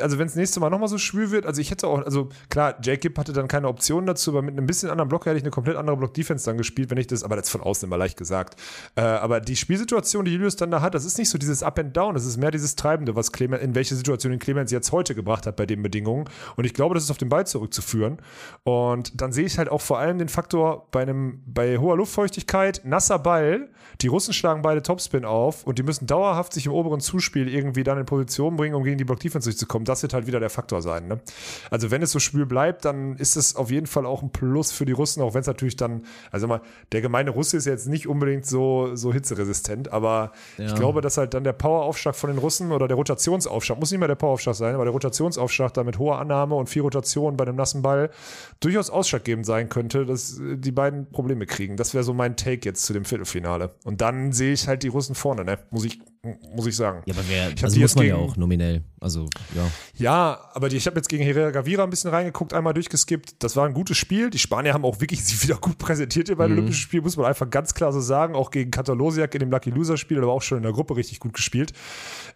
also wenn es nächste Mal nochmal so schwül wird, also ich hätte auch, also klar, Jacob hatte dann keine Option dazu, aber mit einem bisschen anderen Block hätte ich eine komplett andere Block-Defense dann gespielt, wenn ich das, aber das von außen immer leicht gesagt. Äh, aber die Spielsituation, die Julius dann da hat, das ist nicht so dieses Up and Down, das ist mehr dieses Treibende, was Clemens, in welche Situation den Clemens jetzt heute gebracht hat bei den Bedingungen. Und ich glaube, das ist auf den Ball zurückzuführen. Und dann sehe ich halt auch vor allem den Faktor bei einem, bei hoher Luftfeuchtigkeit, nasser Ball, die Russen schlagen beide Topspin auf und die müssen dauerhaft sich im oberen Zuspiel irgendwie dann in Position bringen, um gegen die Block-Defense durchzukommen. Das wird halt wieder der Faktor sein. Ne? Also wenn es so schwül bleibt, dann ist es auf jeden Fall auch ein Plus für die Russen, auch wenn es natürlich dann, also mal, der gemeine Russe ist jetzt nicht unbedingt so, so hitzeresistent, aber ja. ich glaube, dass halt dann der Poweraufschlag von den Russen oder der Rotationsaufschlag, muss nicht mehr der Poweraufschlag sein, aber der Rotationsaufschlag da mit hoher Annahme und viel Rotation bei einem nassen Ball durchaus ausschlaggebend sein könnte, dass die beiden Probleme kriegen. Das wäre so mein Take jetzt zu dem Viertelfinale. Und dann sehe ich halt die Russen vorne, ne? Muss ich, muss ich sagen. Ja, aber wer, ich also muss man gegen, ja auch nominell. Also, ja. Ja, aber die, ich habe jetzt gegen Herrera Gavira ein bisschen reingeguckt, einmal durchgeskippt. Das war ein gutes Spiel. Die Spanier haben auch wirklich sich wieder gut präsentiert hier bei mhm. den Olympischen Spielen, muss man einfach ganz klar so sagen. Auch gegen Katalosiak in dem Lucky Loser Spiel, aber auch schon in der Gruppe richtig gut gespielt.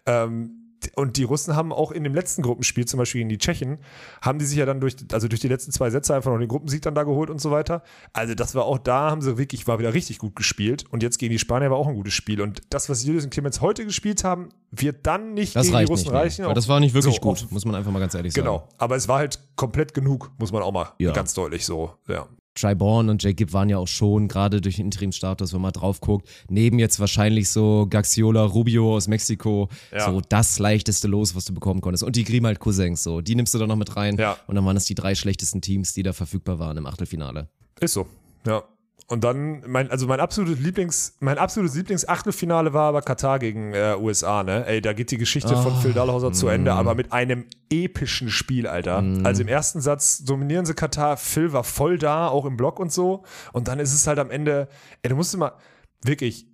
Ähm, und die Russen haben auch in dem letzten Gruppenspiel, zum Beispiel gegen die Tschechen, haben die sich ja dann durch, also durch die letzten zwei Sätze einfach noch den Gruppensieg dann da geholt und so weiter. Also das war auch da, haben sie wirklich, war wieder richtig gut gespielt. Und jetzt gegen die Spanier war auch ein gutes Spiel. Und das, was Julius und Clemens heute gespielt haben, wird dann nicht das gegen die Russen nicht, reichen. Weil das war nicht wirklich so, gut, muss man einfach mal ganz ehrlich genau. sagen. Genau, aber es war halt komplett genug, muss man auch mal ja. ganz deutlich so, ja. Jai Bourne und Jake Gibb waren ja auch schon, gerade durch den Interimstatus, wenn man drauf guckt, neben jetzt wahrscheinlich so Gaxiola Rubio aus Mexiko, ja. so das leichteste Los, was du bekommen konntest. Und die Grimald Cousins, so, die nimmst du da noch mit rein. Ja. Und dann waren es die drei schlechtesten Teams, die da verfügbar waren im Achtelfinale. Ist so, ja. Und dann, mein, also mein absolutes Lieblings, mein absolutes Lieblingsachtelfinale war aber Katar gegen äh, USA, ne? Ey, da geht die Geschichte oh, von Phil Dahlhauser mm. zu Ende, aber mit einem epischen Spiel, Alter. Mm. Also im ersten Satz dominieren sie Katar, Phil war voll da, auch im Block und so. Und dann ist es halt am Ende, ey, du musst immer, wirklich,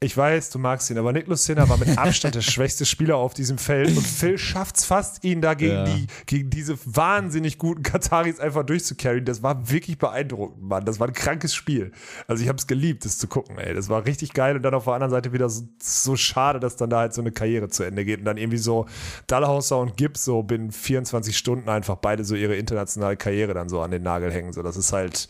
ich weiß, du magst ihn, aber Nick Lucena war mit Abstand der schwächste Spieler auf diesem Feld und Phil schafft es fast, ihn da gegen, ja. die, gegen diese wahnsinnig guten Kataris einfach durchzucarryen. Das war wirklich beeindruckend, Mann. Das war ein krankes Spiel. Also ich habe es geliebt, das zu gucken, ey. Das war richtig geil und dann auf der anderen Seite wieder so, so, schade, dass dann da halt so eine Karriere zu Ende geht und dann irgendwie so Dallhauser und Gibbs so binnen 24 Stunden einfach beide so ihre internationale Karriere dann so an den Nagel hängen. So, das ist halt,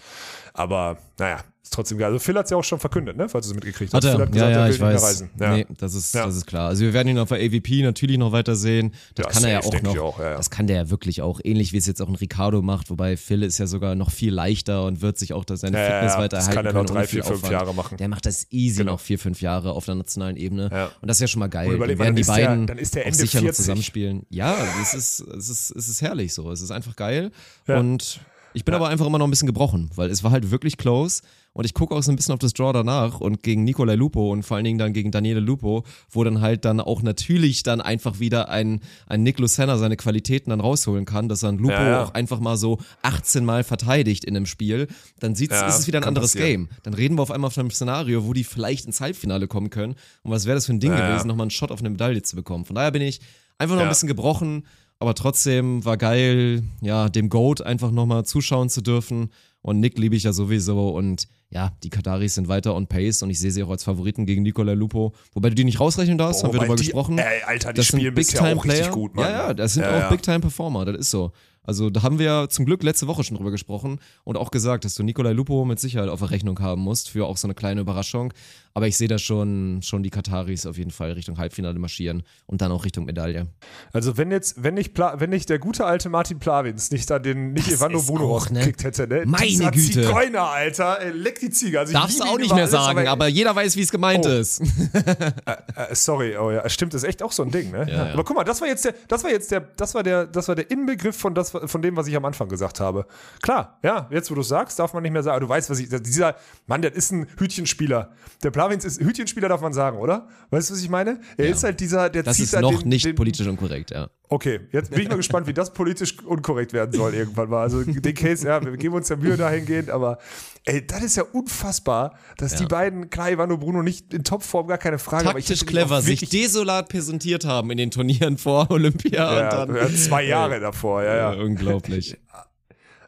aber naja, ist trotzdem geil. Also Phil hat es ja auch schon verkündet, ne? falls du es mitgekriegt hast. Hat er? Phil hat gesagt, ja, ja, er will ich weiß. reisen. Ja. Nee, das ist, ja. das ist klar. Also wir werden ihn auf der AVP natürlich noch weiter sehen. Das ja, kann er ja auch noch. Auch, ja, Das kann der ja wirklich auch. Ähnlich wie es jetzt auch ein Ricardo macht, wobei Phil ist ja sogar noch viel leichter und wird sich auch seine Fitness weiter erhalten. Das kann er noch drei, vier, fünf Aufwand. Jahre machen. Der macht das easy genau. noch vier, fünf Jahre auf der nationalen Ebene. Und das ist ja schon mal geil. Und dann werden die beiden der, dann ist der Ende sicher 40. noch zusammenspielen. Ja, es ist, es ist, es ist herrlich so. Es ist einfach geil. Und ich bin aber einfach immer noch ein bisschen gebrochen, weil es war halt wirklich close. Und ich gucke auch so ein bisschen auf das Draw danach und gegen Nicolai Lupo und vor allen Dingen dann gegen Daniele Lupo, wo dann halt dann auch natürlich dann einfach wieder ein, ein Nick Lucena seine Qualitäten dann rausholen kann, dass dann Lupo ja, ja. auch einfach mal so 18 Mal verteidigt in einem Spiel, dann sieht's, ja, ist es wieder ein anderes passieren. Game. Dann reden wir auf einmal auf einem Szenario, wo die vielleicht ins Halbfinale kommen können. Und was wäre das für ein Ding gewesen, nochmal einen Shot auf eine Medaille zu bekommen. Von daher bin ich einfach noch ein bisschen gebrochen, aber trotzdem war geil, ja, dem Goat einfach nochmal zuschauen zu dürfen. Und Nick liebe ich ja sowieso. Und ja, die Kataris sind weiter on pace und ich sehe sie auch als Favoriten gegen Nicola Lupo. Wobei du die nicht rausrechnen darfst, Boah, haben wir darüber die, gesprochen. Ey, Alter, die das spielen bisher auch richtig gut, Mann. Ja, ja, das sind ja, auch ja. Big-Time-Performer, das ist so. Also da haben wir zum Glück letzte Woche schon drüber gesprochen und auch gesagt, dass du Nicolai Lupo mit Sicherheit auf der Rechnung haben musst für auch so eine kleine Überraschung. Aber ich sehe da schon, schon die Kataris auf jeden Fall Richtung Halbfinale marschieren und dann auch Richtung Medaille. Also wenn jetzt, wenn nicht, Pla wenn nicht der gute alte Martin Plavins nicht da den, nicht Evando Bruno rausgekriegt ne? hätte, ne? Meine Dieser Güte. Zigeuner, Alter, ey, leck die Ziege. Also Darfst du auch nicht mehr alles, sagen, aber, aber, jeder weiß, wie es gemeint oh. ist. äh, äh, sorry, oh ja, stimmt, das ist echt auch so ein Ding, ne? Ja, ja. Aber guck mal, das war jetzt der, das war jetzt der, das war der, das war der Inbegriff von, das, von dem, was ich am Anfang gesagt habe. Klar, ja, jetzt wo du sagst, darf man nicht mehr sagen, du weißt, was ich, dieser Mann, der ist ein Hütchenspieler. Der Plavins ist Hütchenspieler, darf man sagen, oder? Weißt du, was ich meine? Er ja. ist halt dieser, der das zieht ist da noch den, nicht den, politisch unkorrekt, ja. Okay, jetzt bin ich mal gespannt, wie das politisch unkorrekt werden soll irgendwann mal. Also den Case, ja, wir geben uns ja Mühe dahingehend, aber ey, das ist ja unfassbar, dass ja. die beiden, klar, Ivano Bruno nicht in Topform, gar keine Frage. Taktisch clever, sich desolat präsentiert haben in den Turnieren vor Olympia. Ja, und dann, zwei Jahre davor, ja, ja. Unglaublich.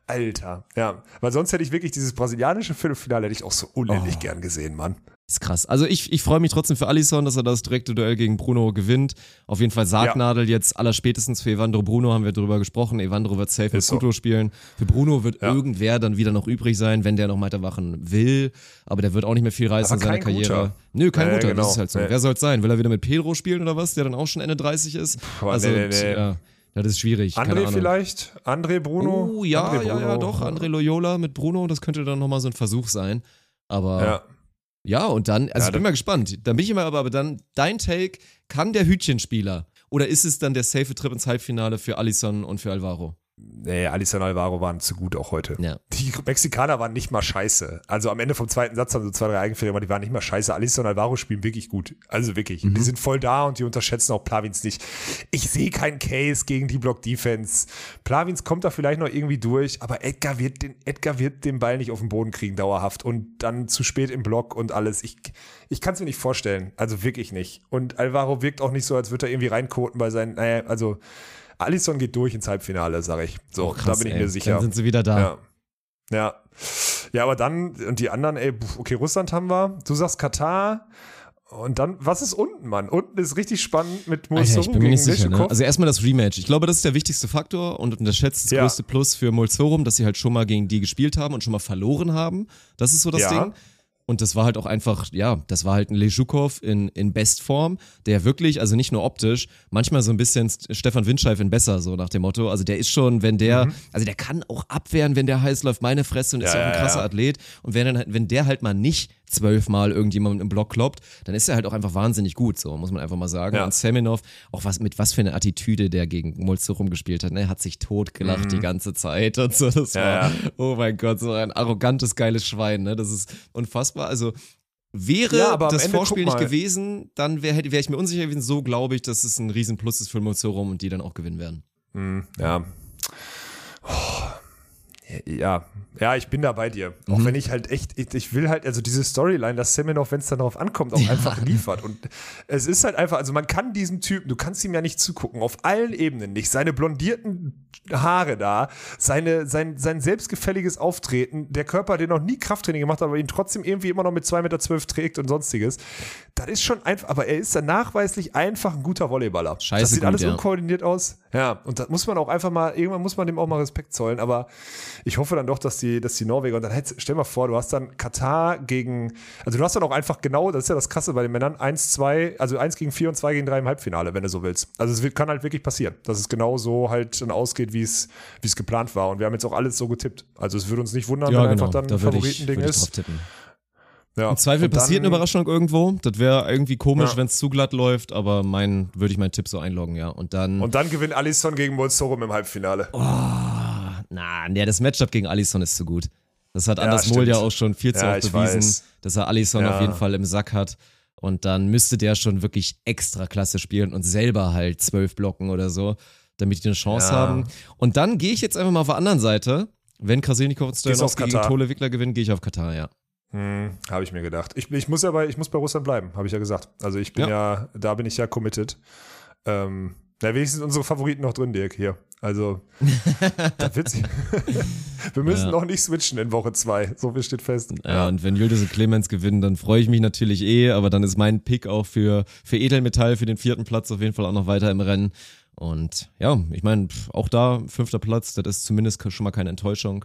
Alter, ja. Weil sonst hätte ich wirklich dieses brasilianische Viertelfinale hätte ich auch so unendlich Oh. gern gesehen, Mann. ist krass. Also ich, ich freue mich trotzdem für Alisson, dass er das direkte Duell gegen Bruno gewinnt. Auf jeden Fall Sargnadel jetzt allerspätestens für Evandro Bruno haben wir drüber gesprochen. Evandro wird safe mit Ist so. Spielen. Für Bruno wird Ja. irgendwer dann wieder noch übrig sein, wenn der noch weitermachen will. Aber der wird auch nicht mehr viel reißen in seiner Karriere. guter. Nö, kein Nee, guter. genau. Das ist halt so. Nee. Wer soll es sein? Will er wieder mit Pedro spielen oder was? Der dann auch schon Ende 30 ist? Boah, also, nee, nee, nee. ja, das ist schwierig. André vielleicht? André Bruno? Oh, ja, André ja, ja, Bruno. doch. André Loyola mit Bruno, das könnte dann nochmal so ein Versuch sein. Aber Ja. ja, und dann, also Ja, ich bin mal gespannt. Dann bin ich immer aber, aber dann, dein Take, kann der Hütchenspieler oder ist es dann der safe Trip ins Halbfinale für Alisson und für Alvaro? Nee, Alisson Alvaro waren zu gut auch heute. Ja. Die Mexikaner waren nicht mal scheiße. Also am Ende vom zweiten Satz haben sie zwei, drei Eigenfehler gemacht, die waren nicht mal scheiße. Alisson und Alvaro spielen wirklich gut. Also wirklich. Mhm. Die sind voll da und die unterschätzen auch Plavins nicht. Ich sehe keinen Case gegen die Block-Defense. Plavins kommt da vielleicht noch irgendwie durch, aber Edgar wird den, Edgar wird den Ball nicht auf den Boden kriegen, dauerhaft. Und dann zu spät im Block und alles. Ich, ich kann es mir nicht vorstellen. Also wirklich nicht. Und Alvaro wirkt auch nicht so, als würde er irgendwie reinkoten bei seinen, naja, also Alisson geht durch ins Halbfinale, sage ich. So, Oh, krass, da bin ich ey. mir sicher. Dann sind sie wieder da. Ja. Ja. Ja, aber dann, und die anderen, ey, okay, Russland haben wir. Du sagst Katar. Und dann, was ist unten, Mann? Unten ist richtig spannend mit Alter, Mulsorum ich bin mir nicht sicher. Ne? Also erstmal das Rematch. Ich glaube, das ist der wichtigste Faktor und unterschätzt das Ja. größte Plus für Mulzorum, dass sie halt schon mal gegen die gespielt haben und schon mal verloren haben. Das ist so das Ja. Ding. Und das war halt auch einfach, ja, das war halt ein Lejukov in, in Bestform, der wirklich, also nicht nur optisch, manchmal so ein bisschen St- Stefan Windscheif in besser, so nach dem Motto. Also der ist schon, wenn der, also der kann auch abwehren, wenn der heiß läuft, meine Fresse und ist Mhm. Ja, ja auch ein ja, krasser ja. Athlet. Und wenn, dann, halt- wenn der halt mal nicht zwölfmal irgendjemanden im Block kloppt, dann ist er halt auch einfach wahnsinnig gut, so muss man einfach mal sagen. Ja. Und Semenov, auch was mit was für eine Attitüde der gegen Mulzo rumgespielt hat, ne, hat sich totgelacht die ganze Zeit und so. Das Mhm. Ja, war, oh mein Gott, so ein arrogantes, geiles Schwein, ne? Das ist unfassbar. Also wäre Ja, das Ende, Vorspiel nicht gewesen, dann wäre wär ich mir unsicher gewesen. So glaube ich, dass es ein Riesenplus ist für Mulzo rum und die dann auch gewinnen werden. Hm, ja. Oh. Ja, ja, ich bin da bei dir. Mhm. Auch wenn ich halt echt, ich, ich will halt, also diese Storyline, dass Semenov, wenn es dann darauf ankommt, auch einfach liefert. Und es ist halt einfach, also man kann diesem Typen, du kannst ihm ja nicht zugucken, auf allen Ebenen nicht. Seine blondierten Haare da, seine, sein, sein selbstgefälliges Auftreten, der Körper, der noch nie Krafttraining gemacht hat, aber ihn trotzdem irgendwie immer noch mit 2,12 Meter trägt und sonstiges. Das ist schon einfach, aber er ist dann nachweislich einfach ein guter Volleyballer. Scheiße das sieht gut, alles ja. unkoordiniert aus. Ja, und das muss man auch einfach mal, irgendwann muss man dem auch mal Respekt zollen, aber ich hoffe dann doch, dass die, dass die Norweger, und dann hättest, stell mal vor, du hast dann Katar gegen, also du hast dann auch einfach genau, das ist ja das Krasse bei den Männern, 1, 2, also 1 gegen 4 und 2 gegen 3 im Halbfinale, wenn du so willst. Also es wird, kann halt wirklich passieren, dass es genau so halt dann ausgeht, wie es, wie es geplant war. Und wir haben jetzt auch alles so getippt. Also es würde uns nicht wundern, wenn einfach dann genau. da Favoritending ich drauf ist. Ja. Im Zweifel passiert eine Überraschung irgendwo. Das wäre irgendwie komisch, Ja. wenn es zu glatt läuft, aber mein, würde ich meinen Tipp so einloggen, ja. Und dann. Und dann gewinnt Alisson gegen Molsorum im Halbfinale. Oh, na, nee, das Matchup gegen Alisson ist zu gut. Das hat Ja, Anders Mohl ja auch schon viel zu oft bewiesen, weiß. dass er Alisson auf jeden Fall im Sack hat. Und dann müsste der schon wirklich extra klasse spielen und selber halt zwölf blocken oder so, damit die eine Chance haben. Und dann gehe ich jetzt einfach mal auf der anderen Seite. Wenn Krasilnikov und Stojanowski gegen. Tole Wickler gewinnen, gehe ich auf Katar, ja. Hm, habe ich mir gedacht. Ich, ich muss ja bei, ich muss bei Russland bleiben, habe ich ja gesagt. Also ich bin ja. da bin ich ja committed. Ähm, na, wenigstens unsere Favoriten noch drin, Dirk, hier. Also, da wird sie. Wir müssen Ja. noch nicht switchen in Woche zwei. So viel steht fest. Ja, und wenn Yildiz und Clemens gewinnen, dann freue ich mich natürlich eh, aber dann ist mein Pick auch für, für Edelmetall, für den vierten Platz auf jeden Fall auch noch weiter im Rennen. Und ja, ich meine, auch da, fünfter Platz, das ist zumindest schon mal keine Enttäuschung.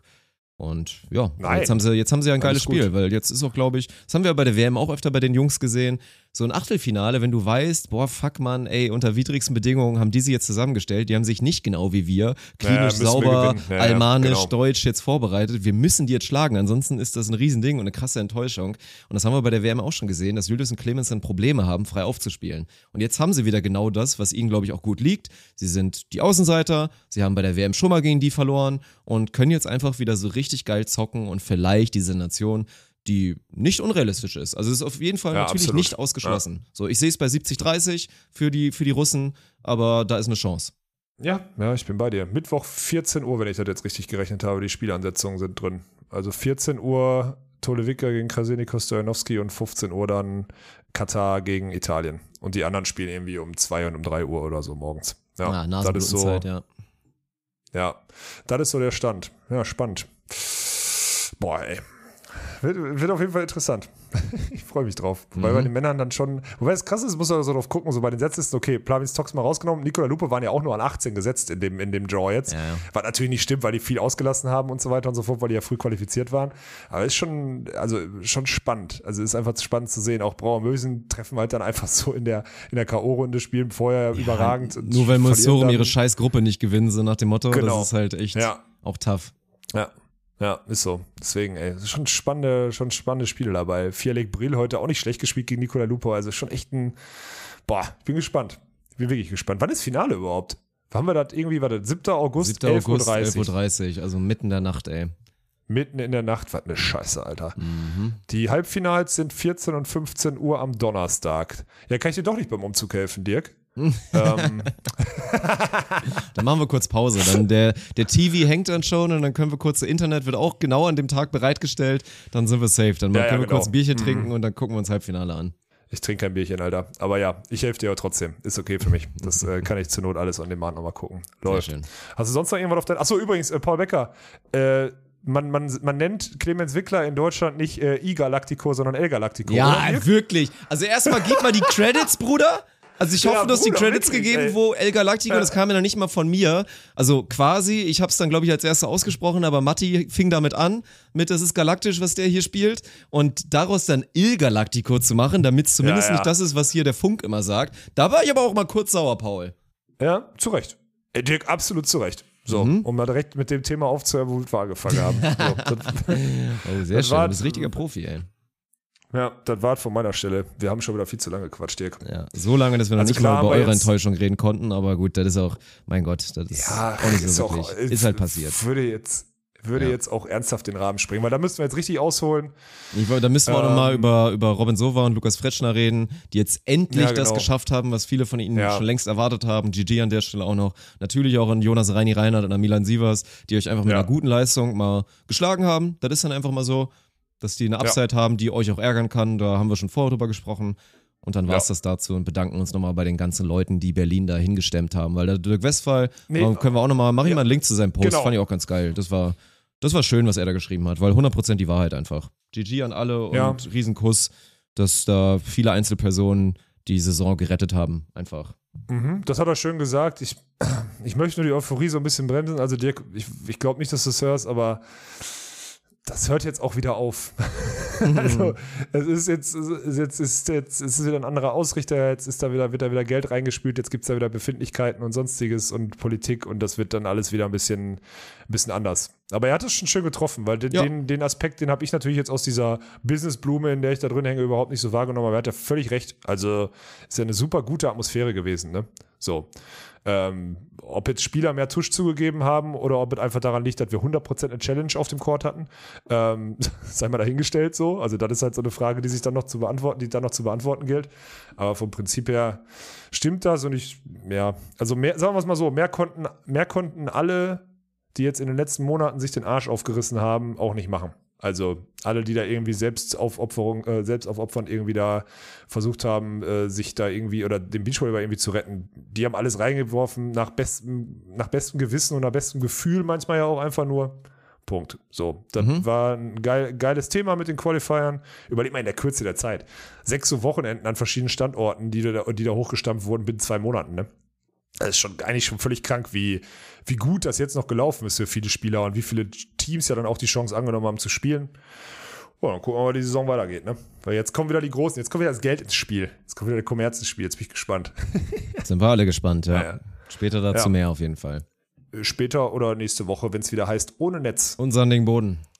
Und ja, Nein. jetzt haben sie, jetzt haben sie ja ein Alles geiles Spiel, weil jetzt ist auch, glaube ich, das haben wir bei der WM auch öfter bei den Jungs gesehen, so ein Achtelfinale, wenn du weißt, boah, fuck man, ey, unter widrigsten Bedingungen haben die sie jetzt zusammengestellt, die haben sich nicht genau wie wir, klinisch wir sauber, gewinnen. Ja, ja, almanisch, genau. deutsch jetzt vorbereitet, wir müssen die jetzt schlagen, ansonsten ist das ein Riesending und eine krasse Enttäuschung. Und das haben wir bei der WM auch schon gesehen, dass Julius und Clemens dann Probleme haben, frei aufzuspielen. Und jetzt haben sie wieder genau das, was ihnen, glaube ich, auch gut liegt. Sie sind die Außenseiter, sie haben bei der WM schon mal gegen die verloren und können jetzt einfach wieder so richtig geil zocken und vielleicht diese Nation, die nicht unrealistisch ist. Also es ist auf jeden Fall Ja, natürlich absolut. nicht ausgeschlossen. So, ich sehe es bei 70-30 für die, für die Russen, aber da ist eine Chance. Ja, ja, ich bin bei dir. Mittwoch 14 Uhr, wenn ich das jetzt richtig gerechnet habe, die Spielansetzungen sind drin. Also 14 Uhr Tolewicka gegen Krasilnik Stojanowski und 15 Uhr dann Katar gegen Italien. Und die anderen spielen irgendwie um 2 und um 3 Uhr oder so morgens. Ja, ah, das ist so. Nasenblutenzeit, ja. Ja, das ist so der Stand. Ja, spannend. Boah, ey. Wird, wird auf jeden Fall interessant. ich freue mich drauf. Mhm. Weil bei den Männern dann schon, wobei es krass ist, muss man so drauf gucken, so bei den Setzlisten, okay, Plavins Tox mal rausgenommen, Nikola Lupe waren ja auch nur an 18 gesetzt in dem, in dem Draw jetzt. Ja, ja. Was natürlich nicht stimmt, weil die viel ausgelassen haben und so weiter und so fort, weil die ja früh qualifiziert waren. Aber ist schon, also schon spannend. Also ist einfach spannend zu sehen. Auch Brauer Mösen treffen halt dann einfach so in der, in der K.O.-Runde, spielen vorher ja, überragend. Nur weil Mosorum ihre scheiß Gruppe nicht gewinnen, so nach dem Motto, genau. das ist halt echt auch tough. Ja, ja, ist so. Deswegen, ey, schon spannende, schon spannende Spiele dabei. Vierleg Brill heute auch nicht schlecht gespielt gegen Nikola Lupo. Also schon echt ein, boah, ich bin gespannt. Ich bin wirklich gespannt. Wann ist Finale überhaupt? Haben wir das irgendwie, war das 7. August, 7. August 11.30 Uhr, also mitten in der Nacht, ey. Mitten in der Nacht, was eine Scheiße, Alter. Mhm. Die Halbfinals sind 14 und 15 Uhr am Donnerstag. Ja, kann ich dir doch nicht beim Umzug helfen, Dirk? Ähm. dann machen wir kurz Pause. Dann der, der TV hängt dann schon und dann können wir kurz, Internet wird auch genau an dem Tag bereitgestellt. Dann sind wir safe. Dann ja, können ja, wir genau. kurz ein Bierchen mhm. trinken und dann gucken wir uns Halbfinale an. Ich trinke kein Bierchen, Alter. Aber ja, ich helfe dir ja trotzdem. Ist okay für mich. Das äh, kann ich zur Not alles an dem Mann nochmal gucken. Läuft. Hast du sonst noch irgendwas auf dein. Achso, übrigens, äh, Paul Becker. Äh, man, man, man nennt Clemens Wickler in Deutschland nicht äh, I-Galactico, sondern L-Galactico. Ja, wirklich. Also erstmal gib mal die Credits, Bruder. Also ich hoffe, ja, du hast die Credits wirklich, gegeben, ey. wo El Galactico, ja. das kam ja noch nicht mal von mir. Also quasi, ich habe es dann, glaube ich, als erster ausgesprochen, aber Matti fing damit an, mit das ist galaktisch, was der hier spielt. Und daraus dann Il Galactico zu machen, damit es zumindest ja, nicht das ist, was hier der Funk immer sagt. Da war ich aber auch mal kurz sauer, Paul. Ja, zu Recht. Äh, Dirk, absolut zu Recht. So, mhm. um mal direkt mit dem Thema aufzuhören, wo wir angefangen haben. So, das, oh, sehr schön, du bist richtiger Profi, ey. Ja, das war von meiner Stelle. Wir haben schon wieder viel zu lange gequatscht, Dirk. Ja, so lange, dass wir noch also nicht mal über eure Enttäuschung reden konnten, aber gut, das ist auch, mein Gott, das ist ja, auch nicht so ist wirklich. Auch, ist halt passiert. Würde jetzt, würde ja. jetzt auch ernsthaft den Rahmen springen, weil da müssten wir jetzt richtig ausholen. Ich, da müssen wir ähm, auch nochmal über, über Robin Sova und Lukas Fretschner reden, die jetzt endlich ja, genau. das geschafft haben, was viele von ihnen ja. schon längst erwartet haben. GG an der Stelle auch noch. Natürlich auch an Jonas Reini Reinhardt und an Milan Sievers, die euch einfach mit einer guten Leistung mal geschlagen haben. Das ist dann einfach mal so dass die eine Upside ja. haben, die euch auch ärgern kann. Da haben wir schon vorher drüber gesprochen. Und dann war es ja. das dazu und bedanken uns nochmal bei den ganzen Leuten, die Berlin da hingestemmt haben. Weil der Dirk Westphal, nee, können wir auch nochmal, mach ich ja. mal einen Link zu seinem Post, genau. fand ich auch ganz geil. Das war, das war schön, was er da geschrieben hat, weil 100% die Wahrheit einfach. GG an alle und ja. Riesenkuss, dass da viele Einzelpersonen die Saison gerettet haben, einfach. Mhm, das hat er schön gesagt. Ich, ich möchte nur die Euphorie so ein bisschen bremsen. Also Dirk, ich, ich glaube nicht, dass du es hörst, aber das hört jetzt auch wieder auf. also es ist jetzt, jetzt ist jetzt ist es wieder ein anderer Ausrichter, jetzt ist da wieder, wird da wieder Geld reingespült, jetzt gibt es da wieder Befindlichkeiten und sonstiges und Politik und das wird dann alles wieder ein bisschen, ein bisschen anders. Aber er hat es schon schön getroffen, weil den, ja. den, den Aspekt, den habe ich natürlich jetzt aus dieser Businessblume, in der ich da drin hänge, überhaupt nicht so wahrgenommen, aber er hat ja völlig recht. Also ist ja eine super gute Atmosphäre gewesen, ne? So. Ähm, ob jetzt Spieler mehr Tusch zugegeben haben oder ob es einfach daran liegt, dass wir 100% eine Challenge auf dem Court hatten, ähm, sei mal dahingestellt so. Also das ist halt so eine Frage, die sich dann noch zu beantworten, die dann noch zu beantworten gilt. Aber vom Prinzip her stimmt das und ich, ja, also mehr, sagen wir es mal so, mehr konnten, mehr konnten alle, die jetzt in den letzten Monaten sich den Arsch aufgerissen haben, auch nicht machen. Also alle, die da irgendwie Selbstaufopferung, äh, Selbstaufopfern irgendwie da versucht haben, äh, sich da irgendwie oder den Beachvolleyball irgendwie zu retten, die haben alles reingeworfen nach bestem, nach bestem Gewissen und nach bestem Gefühl, manchmal ja auch einfach nur. Punkt. So, das mhm. war ein geil, geiles Thema mit den Qualifiern. Überleg mal in der Kürze der Zeit. Sechs so Wochenenden an verschiedenen Standorten, die da, die da hochgestampft wurden binnen zwei Monaten, ne? Das ist schon eigentlich schon völlig krank, wie, wie gut das jetzt noch gelaufen ist für viele Spieler und wie viele Teams ja dann auch die Chance angenommen haben zu spielen. Oh, dann gucken wir mal, wie die Saison weitergeht, ne? Weil jetzt kommen wieder die Großen, jetzt kommt wieder das Geld ins Spiel. Jetzt kommt wieder der Kommerz ins Spiel, jetzt bin ich gespannt. Sind wir alle gespannt, ja. ja. Später dazu ja. mehr auf jeden Fall. Später oder nächste Woche, wenn es wieder heißt, ohne Netz. Und sandigen Boden.